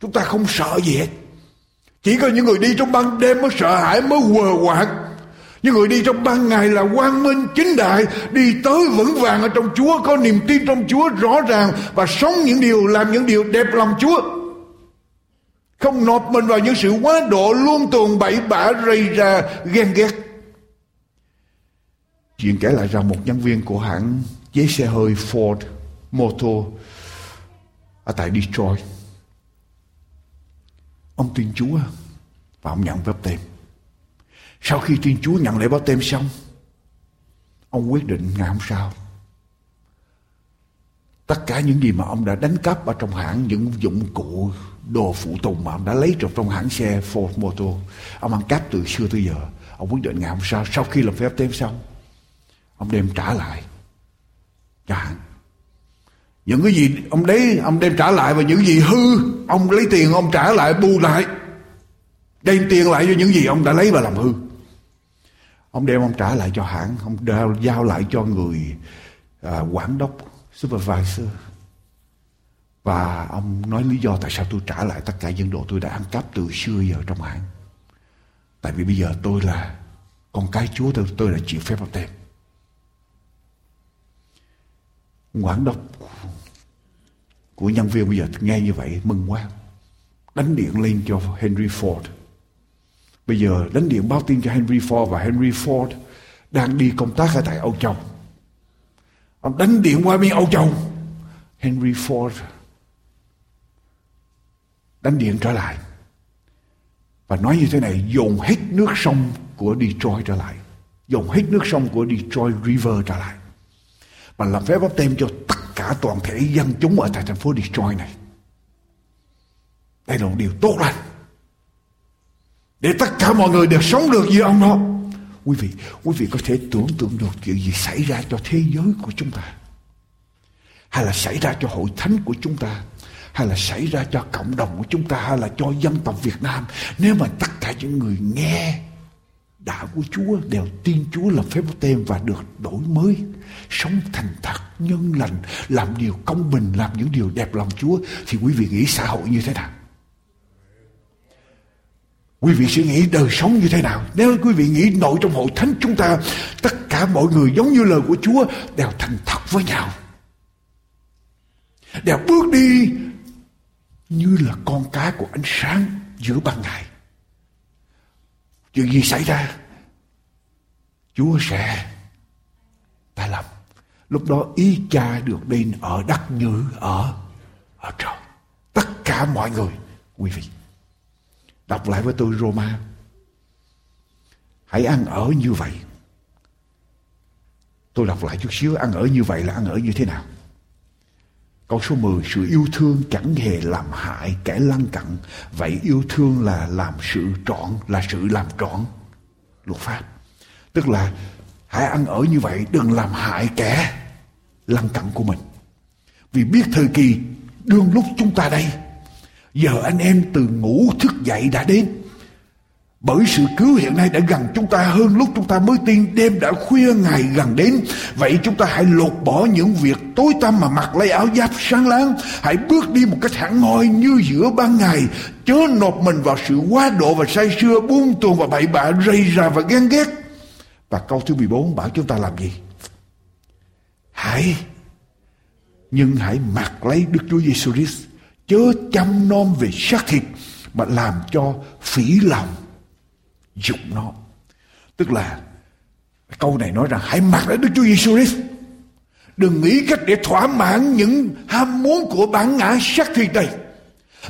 Chúng ta không sợ gì hết. Chỉ có những người đi trong ban đêm mới sợ hãi, mới quờ quạng. Những người đi trong ban ngày là quang minh chính đại, đi tới vững vàng ở trong Chúa, có niềm tin trong Chúa rõ ràng và sống những điều, làm những điều đẹp lòng Chúa. Không nộp mình vào những sự quá độ luôn tuồn bậy bạ rầy ra ghen ghét. Chuyện kể lại rằng một nhân viên của hãng với xe hơi Ford Motor ở tại Detroit. Ông tin Chúa à? và ông nhận bắp tem. Sau khi tin Chúa nhận lễ bắp tem xong, ông quyết định ngày hôm sau tất cả những gì mà ông đã đánh cắp ở trong hãng những dụng cụ đồ phụ tùng mà ông đã lấy trong trong hãng xe Ford Motor ông ăn cắp từ xưa tới giờ ông quyết định ngày hôm sau sau khi làm phép tem xong ông đem trả lại Dạ. những cái gì ông đấy ông đem trả lại và những gì hư ông lấy tiền ông trả lại bù lại. Đem tiền lại cho những gì ông đã lấy và làm hư. Ông đem ông trả lại cho hãng ông giao, giao lại cho người à, quản đốc supervisor. Và ông nói lý do tại sao tôi trả lại tất cả dân đồ tôi đã ăn cắp từ xưa giờ trong hãng. Tại vì bây giờ tôi là con cái chúa tôi tôi là chịu phép baptism tem quản đốc của nhân viên bây giờ nghe như vậy, mừng quá. Đánh điện lên cho Henry Ford. Bây giờ đánh điện báo tin cho Henry Ford và Henry Ford đang đi công tác ở tại Âu Châu. Ông đánh điện qua bên Âu Châu. Henry Ford đánh điện trở lại. Và nói như thế này, dồn hết nước sông của Detroit trở lại. Dồn hết nước sông của Detroit River trở lại mà làm phép báp tem cho tất cả toàn thể dân chúng ở tại thành phố Detroit này. Đây là một điều tốt lành. Để tất cả mọi người đều sống được như ông đó. Quý vị quý vị có thể tưởng tượng được chuyện gì xảy ra cho thế giới của chúng ta. Hay là xảy ra cho hội thánh của chúng ta. Hay là xảy ra cho cộng đồng của chúng ta. Hay là cho dân tộc Việt Nam. Nếu mà tất cả những người nghe đạo của Chúa đều tin Chúa làm phép tem và được đổi mới sống thành thật nhân lành làm điều công bình làm những điều đẹp lòng Chúa thì quý vị nghĩ xã hội như thế nào Quý vị suy nghĩ đời sống như thế nào? Nếu quý vị nghĩ nội trong hội thánh chúng ta, tất cả mọi người giống như lời của Chúa đều thành thật với nhau. Đều bước đi như là con cái của ánh sáng giữa ban ngày. Chuyện gì xảy ra? Chúa sẽ ta làm. Lúc đó ý cha được đến ở đất như ở ở trời. Tất cả mọi người, quý vị. Đọc lại với tôi Roma. Hãy ăn ở như vậy. Tôi đọc lại chút xíu ăn ở như vậy là ăn ở như thế nào? Câu số 10 Sự yêu thương chẳng hề làm hại kẻ lăng cặn. Vậy yêu thương là làm sự trọn, Là sự làm trọn. Luật pháp. Tức là, hãy ăn ở như vậy, Đừng làm hại kẻ lăng cặn của mình. Vì biết thời kỳ, đương lúc chúng ta đây, Giờ anh em từ ngủ thức dậy đã đến bởi sự cứu hiện nay đã gần chúng ta hơn lúc chúng ta mới tin đêm đã khuya ngày gần đến. Vậy chúng ta hãy lột bỏ những việc tối tăm mà mặc lấy áo giáp sáng láng. Hãy bước đi một cách hẳn hoi như giữa ban ngày. Chớ nộp mình vào sự quá độ và say sưa, buông tuồng và bậy bạ, rầy ra và ghen ghét. Và câu thứ 14 bảo chúng ta làm gì? Hãy, nhưng hãy mặc lấy Đức Chúa Giêsu Christ chớ chăm nom về xác thịt, mà làm cho phỉ lòng dụng nó. Tức là câu này nói rằng, hãy mặc lấy Đức Chúa Giêsu Christ. Đừng nghĩ cách để thỏa mãn những ham muốn của bản ngã xác thịt này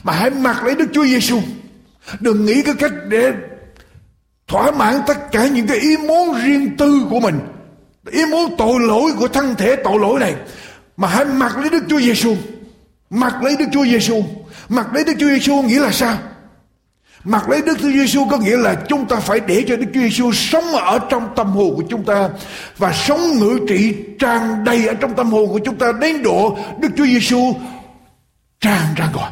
mà hãy mặc lấy Đức Chúa Giêsu. Đừng nghĩ cái cách để thỏa mãn tất cả những cái ý muốn riêng tư của mình, ý muốn tội lỗi của thân thể tội lỗi này, mà hãy mặc lấy Đức Chúa Giêsu. Mặc lấy Đức Chúa Giêsu. Mặc lấy Đức Chúa Giêsu nghĩa là sao? Mặc lấy Đức Chúa Giêsu có nghĩa là chúng ta phải để cho Đức Chúa Giêsu sống ở trong tâm hồn của chúng ta và sống ngự trị tràn đầy ở trong tâm hồn của chúng ta đến độ Đức Chúa Giêsu tràn ra ngoài.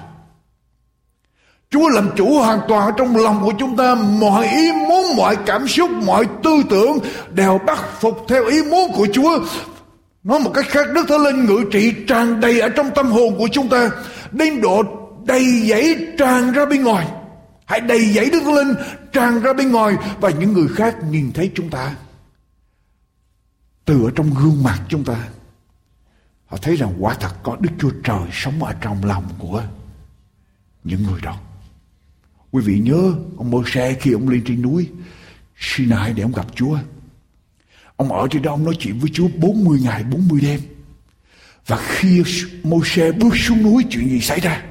Chúa làm chủ hoàn toàn ở trong lòng của chúng ta Mọi ý muốn, mọi cảm xúc, mọi tư tưởng Đều bắt phục theo ý muốn của Chúa Nói một cách khác Đức Thánh Linh ngự trị tràn đầy ở trong tâm hồn của chúng ta Đến độ đầy dẫy tràn ra bên ngoài Hãy đầy dẫy Đức Linh tràn ra bên ngoài và những người khác nhìn thấy chúng ta. Từ ở trong gương mặt chúng ta, họ thấy rằng quả thật có Đức Chúa Trời sống ở trong lòng của những người đó. Quý vị nhớ ông mô xe khi ông lên trên núi Sinai để ông gặp Chúa. Ông ở trên đó ông nói chuyện với Chúa 40 ngày 40 đêm. và khi mô xe bước xuống núi chuyện gì xảy ra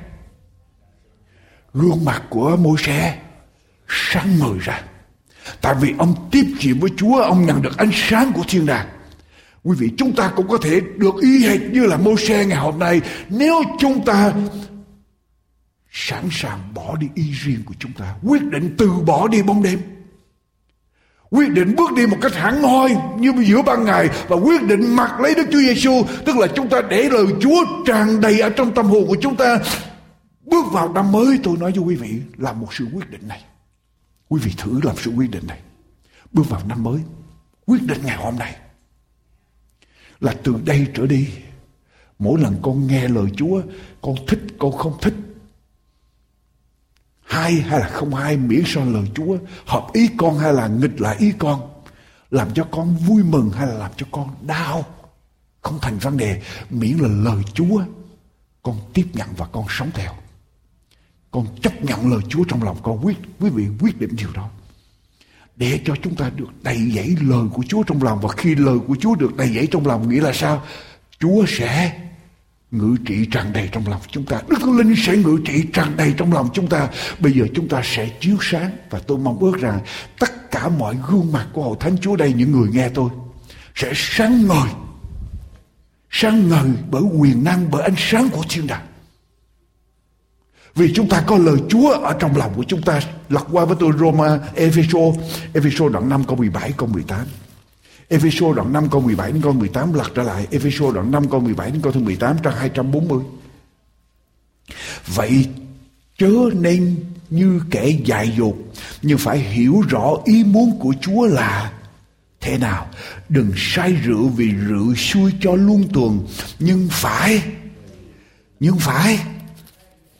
gương mặt của Môi-se sáng ngời ra. Tại vì ông tiếp chuyện với Chúa, ông nhận được ánh sáng của thiên đàng. Quý vị, chúng ta cũng có thể được y hệt như là Môi-se ngày hôm nay nếu chúng ta sẵn sàng bỏ đi ý riêng của chúng ta, quyết định từ bỏ đi bóng đêm. Quyết định bước đi một cách hẳn hoi như giữa ban ngày và quyết định mặc lấy Đức Chúa Giêsu tức là chúng ta để lời Chúa tràn đầy ở trong tâm hồn của chúng ta bước vào năm mới, tôi nói với quý vị là một sự quyết định này. Quý vị thử làm sự quyết định này. Bước vào năm mới, quyết định ngày hôm nay là từ đây trở đi, mỗi lần con nghe lời Chúa, con thích, con không thích, hay hay là không hay, miễn sao lời Chúa hợp ý con hay là nghịch lại ý con, làm cho con vui mừng hay là làm cho con đau, không thành vấn đề. Miễn là lời Chúa, con tiếp nhận và con sống theo con chấp nhận lời Chúa trong lòng con. Quyết quý vị quyết định điều đó. Để cho chúng ta được đầy dẫy lời của Chúa trong lòng. Và khi lời của Chúa được đầy dẫy trong lòng, nghĩa là sao? Chúa sẽ ngự trị tràn đầy trong lòng chúng ta. Đức linh sẽ ngự trị tràn đầy trong lòng chúng ta. Bây giờ chúng ta sẽ chiếu sáng và tôi mong ước rằng tất cả mọi gương mặt của hội thánh chúa đây, những người nghe tôi, sẽ sáng ngời. Sáng ngời bởi quyền năng, bởi ánh sáng của thiên đàng vì chúng ta có lời Chúa ở trong lòng của chúng ta. Lật qua với tôi Roma, Epheso. Epheso đoạn 5 câu 17 câu 18 Epheso đoạn 5 câu 17 đến câu 18 lật trở lại, Epheso đoạn 5 câu 17 đến câu thứ 18 trang 240 Vậy chớ nên như kẻ dại dột, Nhưng phải hiểu rõ ý muốn của Chúa là Thế nào. Đừng say rượu vì rượu xui cho luôn tuần Nhưng phải Nhưng phải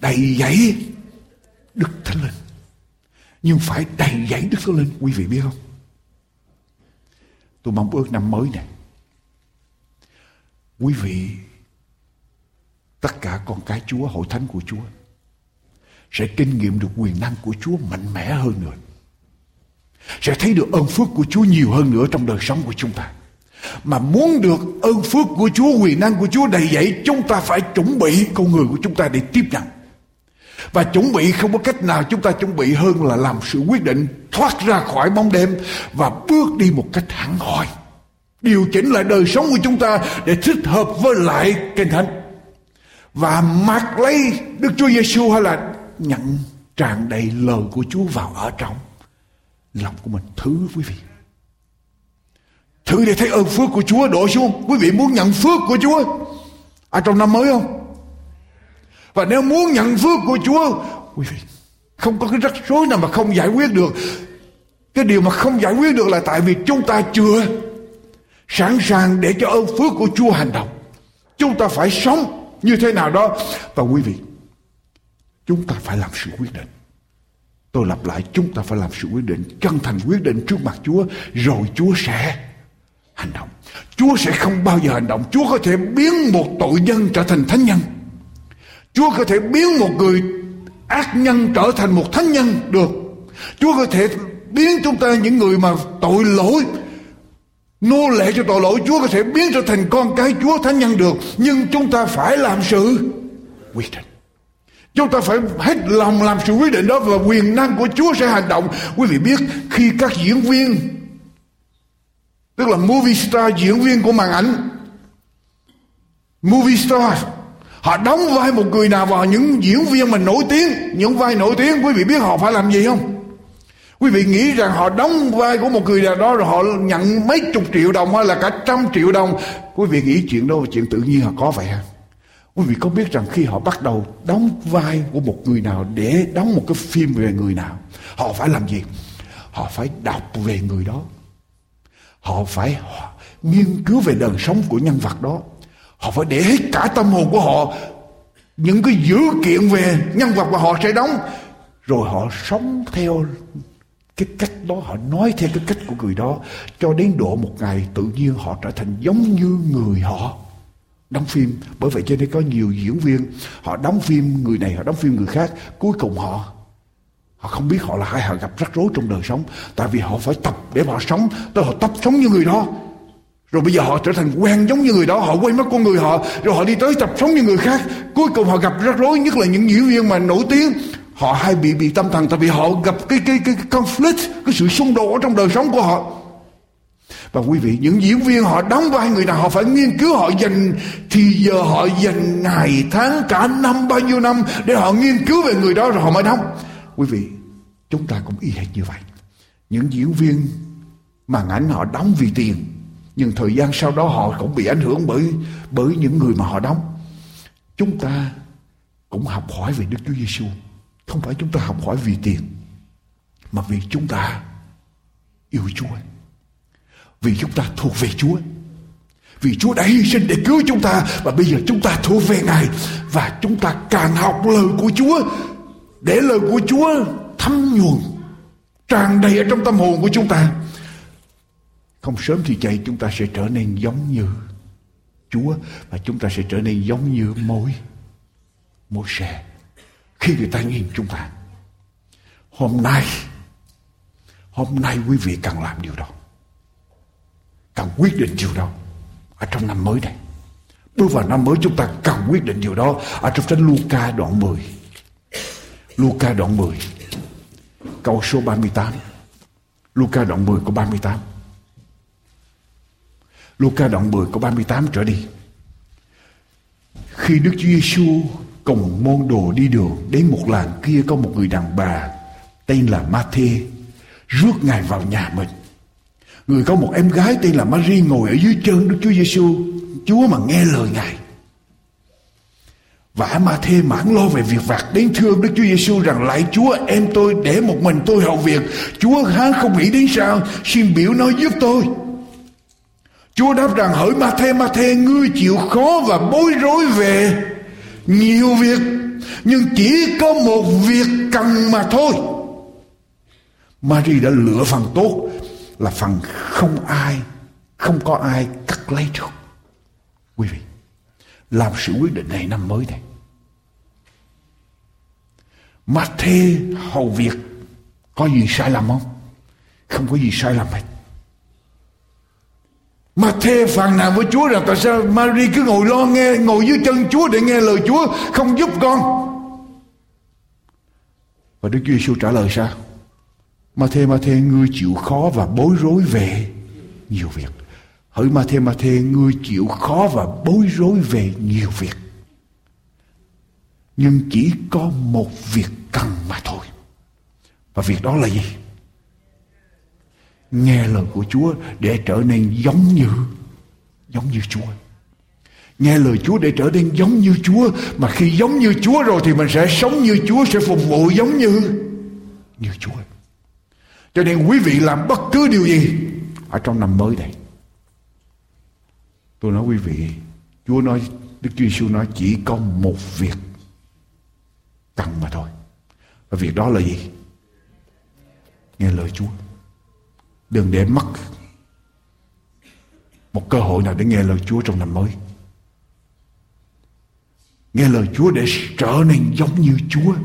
Đầy dẫy Đức Thánh Linh. Nhưng phải đầy dẫy Đức Thánh Linh, Quý vị biết không? Tôi mong ước năm mới này, Quý vị, Tất cả con cái Chúa, Hội thánh của Chúa, Sẽ kinh nghiệm được quyền năng của Chúa mạnh mẽ hơn nữa. Sẽ thấy được ơn phước của Chúa nhiều hơn nữa Trong đời sống của chúng ta. Mà muốn được ơn phước của Chúa, Quyền năng của Chúa đầy dẫy, Chúng ta phải chuẩn bị con người của chúng ta để tiếp nhận và chuẩn bị không có cách nào chúng ta chuẩn bị hơn là làm sự quyết định, thoát ra khỏi bóng đêm và bước đi một cách hẳn hoi. Điều chỉnh lại đời sống của chúng ta để thích hợp với lại kinh thánh. Và mặc lấy Đức Chúa Giêsu hay là nhận tràn đầy lời của Chúa vào ở trong lòng của mình. Thứ quý vị. Thử để thấy ơn phước của Chúa đổ xuống. Quý vị muốn nhận phước của Chúa ở trong năm mới không? Và nếu muốn nhận phước của Chúa, Quý vị, Không có cái rắc rối nào mà không giải quyết được. Cái điều mà không giải quyết được là Tại vì chúng ta chưa Sẵn sàng để cho ơn phước của Chúa hành động. Chúng ta phải sống Như thế nào đó. Và quý vị, Chúng ta phải làm sự quyết định. Tôi lặp lại, chúng ta phải làm sự quyết định, Chân thành quyết định trước mặt Chúa, Rồi Chúa sẽ hành động. Chúa sẽ không bao giờ hành động. Chúa có thể biến một tội nhân trở thành thánh nhân. Chúa có thể biến một người ác nhân trở thành một thánh nhân được. Chúa có thể biến chúng ta những người mà tội lỗi, nô lệ cho tội lỗi. Chúa có thể biến trở thành con cái Chúa thánh nhân được. Nhưng chúng ta phải làm sự quyết định. Chúng ta phải hết lòng làm sự quyết định đó và quyền năng của Chúa sẽ hành động. Quý vị biết, khi các diễn viên, tức là movie star diễn viên của màn ảnh, movie star Họ đóng vai một người nào vào những diễn viên mà nổi tiếng. Những vai nổi tiếng, Quý vị biết họ phải làm gì không? Quý vị nghĩ rằng họ đóng vai của một người nào đó Rồi họ nhận mấy chục triệu đồng Hay là cả trăm triệu đồng. Quý vị nghĩ chuyện đó là chuyện tự nhiên họ có vậy hả Quý vị có biết rằng khi họ bắt đầu đóng vai của một người nào Để đóng một cái phim về người nào, Họ phải làm gì? Họ phải đọc về người đó. Họ phải nghiên cứu về đời sống của nhân vật đó. Họ phải để hết cả tâm hồn của họ, những cái dữ kiện về nhân vật mà họ sẽ đóng. Rồi họ sống theo cái cách đó, họ nói theo cái cách của người đó, cho đến độ một ngày tự nhiên họ trở thành giống như người họ đóng phim. Bởi vậy cho nên có nhiều diễn viên, họ đóng phim người này, họ đóng phim người khác, cuối cùng họ họ không biết họ là ai, họ gặp rắc rối trong đời sống. Tại vì họ phải tập để họ sống tới họ tập sống như người đó rồi bây giờ họ trở thành quen giống như người đó họ quên mất con người họ. Rồi họ đi tới tập sống như người khác. Cuối cùng họ gặp rắc rối nhất là những diễn viên mà nổi tiếng. Họ hay bị bị tâm thần tại vì họ gặp cái cái cái, cái conflict cái sự xung đột ở trong đời sống của họ. Và quý vị những diễn viên họ đóng vai người nào họ phải nghiên cứu họ dành thì giờ họ dành ngày tháng cả năm bao nhiêu năm để họ nghiên cứu về người đó rồi họ mới đóng. Quý vị chúng ta cũng y hệt như vậy. Những diễn viên màn ảnh họ đóng vì tiền nhưng thời gian sau đó họ cũng bị ảnh hưởng bởi bởi những người mà họ đóng. Chúng ta cũng học hỏi về Đức Chúa Giêsu không phải chúng ta học hỏi vì tiền, mà vì chúng ta yêu Chúa. Vì chúng ta thuộc về Chúa. Vì Chúa đã hy sinh để cứu chúng ta, và bây giờ chúng ta thuộc về Ngài. Và chúng ta càng học lời của Chúa, để lời của Chúa thấm nhuần, tràn đầy ở trong tâm hồn của chúng ta không sớm thì chạy chúng ta sẽ trở nên giống như Chúa và chúng ta sẽ trở nên giống như mối mối xe khi người ta nhìn chúng ta, hôm nay hôm nay quý vị cần làm điều đó. Cần quyết định điều đó ở trong năm mới này. Bước vào năm mới chúng ta cần quyết định điều đó ở trong sách Luca đoạn 10 Luca đoạn 10 câu số 38 Luca đoạn 10 câu 38 Luca đoạn 10 câu 38 trở đi. Khi Đức Chúa Giêsu cùng môn đồ đi đường đến một làng kia có một người đàn bà tên là Ma-thê rước ngài vào nhà mình. Người có một em gái tên là Marie ngồi ở dưới chân Đức Chúa Giêsu Chúa mà nghe lời ngài. Vả Ma Thê mãn lo về việc vặt đến thương Đức Chúa Giêsu rằng, lại Chúa, em tôi để một mình tôi hầu việc. Chúa, há không nghĩ đến sao xin biểu nói giúp tôi? Chúa đáp rằng, hỡi Ma Thê Ma Thê ngươi chịu khó và bối rối về nhiều việc, nhưng chỉ có một việc cần mà thôi. Mary đã lựa phần tốt là phần không ai, không có ai cắt lấy được. Quý vị, làm sự quyết định này năm mới này mà thê hầu việc có gì sai lầm không? Không có gì sai lầm hết mà thê phàn nàn với Chúa rằng tại sao Mary cứ ngồi lo nghe, ngồi dưới chân Chúa để nghe lời Chúa, không giúp con? Và Đức Chúa Giêsu trả lời sao? Mà thê mà thê, ngươi chịu khó và bối rối về nhiều việc. Hỡi mà thê mà thê, ngươi chịu khó và bối rối về nhiều việc. Nhưng chỉ có một việc cần mà thôi. Và việc đó là gì? Nghe lời của Chúa để trở nên giống như giống như Chúa. Nghe lời Chúa để trở nên giống như Chúa, mà khi giống như Chúa rồi thì mình sẽ sống như Chúa, sẽ phục vụ giống như như Chúa. Cho nên quý vị làm bất cứ điều gì ở trong năm mới này. Tôi nói quý vị, Chúa nói, Đức Chúa Giêsu nói chỉ có một việc cần mà thôi. Và việc đó là gì? Nghe lời Chúa đừng để mất một cơ hội nào để nghe lời Chúa trong năm mới. Nghe lời Chúa để trở nên giống như Chúa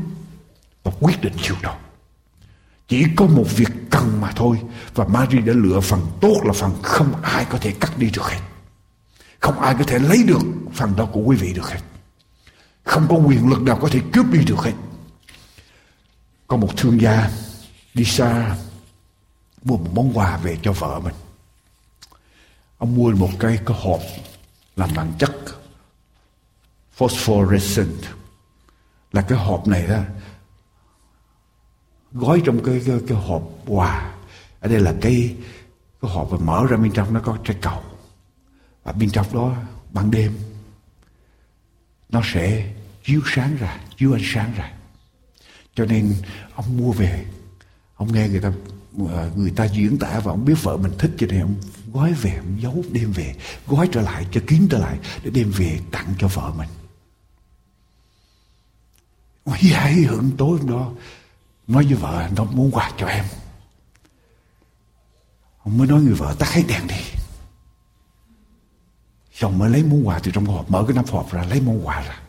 và quyết định chiều đó. Chỉ có một việc cần mà thôi và Mary đã lựa phần tốt là phần không ai có thể cắt đi được hết. Không ai có thể lấy được phần đó của quý vị được hết. Không có quyền lực nào có thể cướp đi được hết. Có một thương gia đi xa mua một món quà về cho vợ mình. Ông mua một cái cái hộp làm bằng chất phosphorescent. Là cái hộp này đó gói trong cái cái, cái hộp quà. Ở đây là cái cái hộp và mở ra bên trong nó có trái cầu. Và bên trong đó ban đêm nó sẽ chiếu sáng ra chiếu ánh sáng ra. Cho nên ông mua về ông nghe người ta Ờ, người ta diễn tả và ông biết vợ mình thích cho nên ông gói về, ông giấu, đem về, gói trở lại, cho kín trở lại để đem về tặng cho vợ mình. Hi hay hưởng tối hôm đó. Nói với vợ nó muốn quà cho em. Ông mới nói người vợ, tắt hết đèn đi. Chồng mới lấy món quà từ trong hộp, mở cái nắp hộp ra, lấy món quà ra.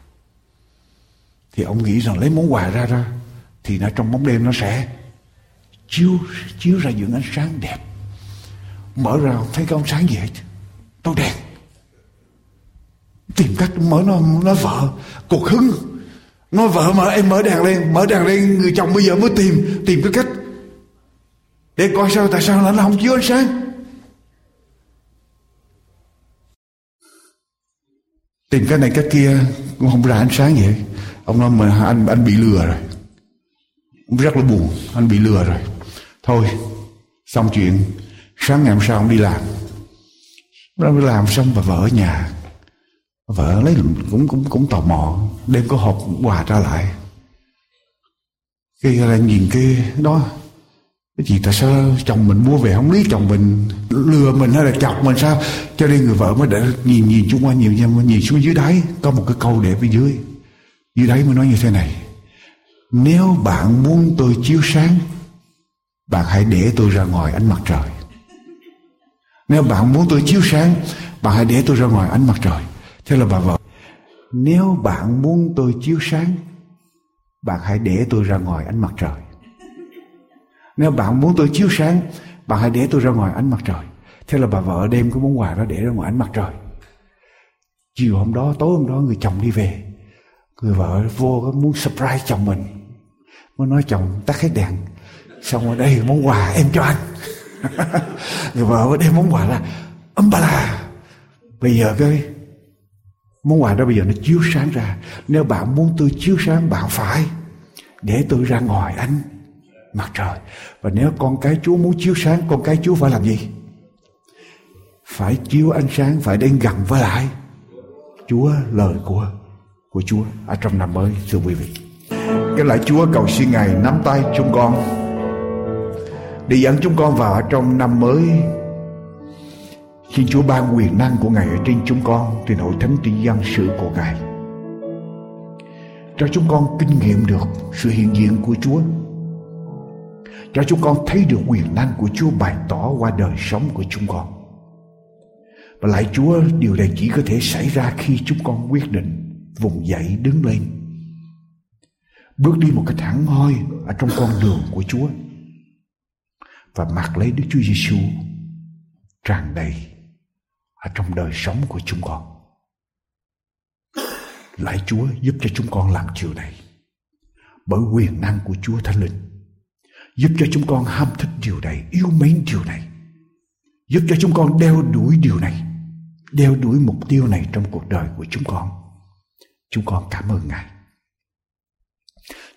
Thì ông nghĩ rằng lấy món quà ra ra, thì nó trong bóng đêm nó sẽ chiếu chiếu ra những ánh sáng đẹp. Mở ra, thấy cái ông sáng gì hết. Tôi đèn. Tìm cách mở nó nó vợ cuộc hứng. Nó vợ mà em mở đèn lên. Mở đèn lên, người chồng bây giờ mới tìm tìm cái cách để coi sao, tại sao nó không chiếu ánh sáng. Tìm cái này, cái kia, cũng không ra ánh sáng vậy ông nói mà anh anh bị lừa rồi. Rất là buồn, anh bị lừa rồi thôi, xong chuyện. Sáng ngày hôm sau ông đi làm. Ông đi làm xong và vợ ở nhà. Vợ lấy cũng cũng cũng tò mò, đem có hộp quà ra lại. Khi là nhìn cái đó, cái gì tại sao chồng mình mua về không lý chồng mình? Lừa mình hay là chọc mình sao? Cho nên người vợ mới để nhìn nhìn chung quanh nhiều nhưng nhìn xuống dưới đáy, có một cái câu để phía dưới. Dưới đáy mới nói như thế này. Nếu bạn muốn tôi chiếu sáng bạn hãy để tôi ra ngoài ánh mặt trời. Nếu bạn muốn tôi chiếu sáng, bạn hãy để tôi ra ngoài ánh mặt trời. Thế là bà vợ, nếu bạn muốn tôi chiếu sáng, bạn hãy để tôi ra ngoài ánh mặt trời. Nếu bạn muốn tôi chiếu sáng, bạn hãy để tôi ra ngoài ánh mặt trời. Thế là bà vợ đem cái món quà đó để ra ngoài ánh mặt trời. Chiều hôm đó, tối hôm đó, người chồng đi về. Người vợ vô muốn surprise chồng mình. Mới nói, chồng, tắt hết đèn xong rồi đây món quà em cho anh. Người vợ mới đem món quà ra ấm ba la bây giờ cái món quà đó bây giờ nó chiếu sáng ra. Nếu bạn muốn tôi chiếu sáng, bạn phải để tôi ra ngoài ánh mặt trời. Và nếu con cái chúa muốn chiếu sáng, con cái chúa phải làm gì? Phải chiếu ánh sáng, phải đến gần với lại chúa, lời của của chúa. Ở trong năm mới, thưa quý vị. Cái lại chúa cầu xin ngài nắm tay chúng con để dẫn chúng con vào trong năm mới. Xin Chúa ban quyền năng của Ngài ở trên chúng con Trên hội thánh trị dân sự của Ngài Cho chúng con kinh nghiệm được sự hiện diện của Chúa, Cho chúng con thấy được quyền năng của Chúa bày tỏ qua đời sống của chúng con. Và lại Chúa, điều này chỉ có thể xảy ra khi chúng con quyết định vùng dậy đứng lên. Bước đi một cách thẳng hoi ở trong con đường của Chúa. Và mặc lấy Đức Chúa Giêsu tràn đầy ở trong đời sống của chúng con. Lạy Chúa giúp cho chúng con làm điều này bởi quyền năng của Chúa Thánh Linh. Giúp cho chúng con ham thích điều này, yêu mến điều này. Giúp cho chúng con đeo đuổi điều này, đeo đuổi mục tiêu này trong cuộc đời của chúng con. Chúng con cảm ơn Ngài.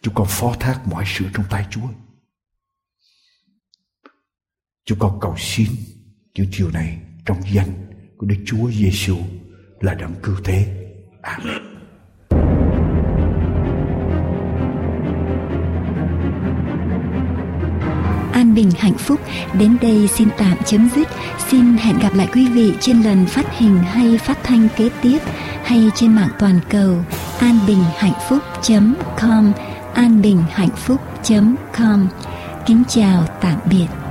Chúng con phó thác mọi sự trong tay Chúa. Chúng con cầu xin những chiều này trong danh của Đức Chúa Giêsu là đấng cứu thế. Amen. An bình hạnh phúc đến đây xin tạm chấm dứt. Xin hẹn gặp lại quý vị trên lần phát hình hay phát thanh kế tiếp hay trên mạng toàn cầu an bình hạnh phúc .com an bình hạnh phúc .com Kính chào tạm biệt.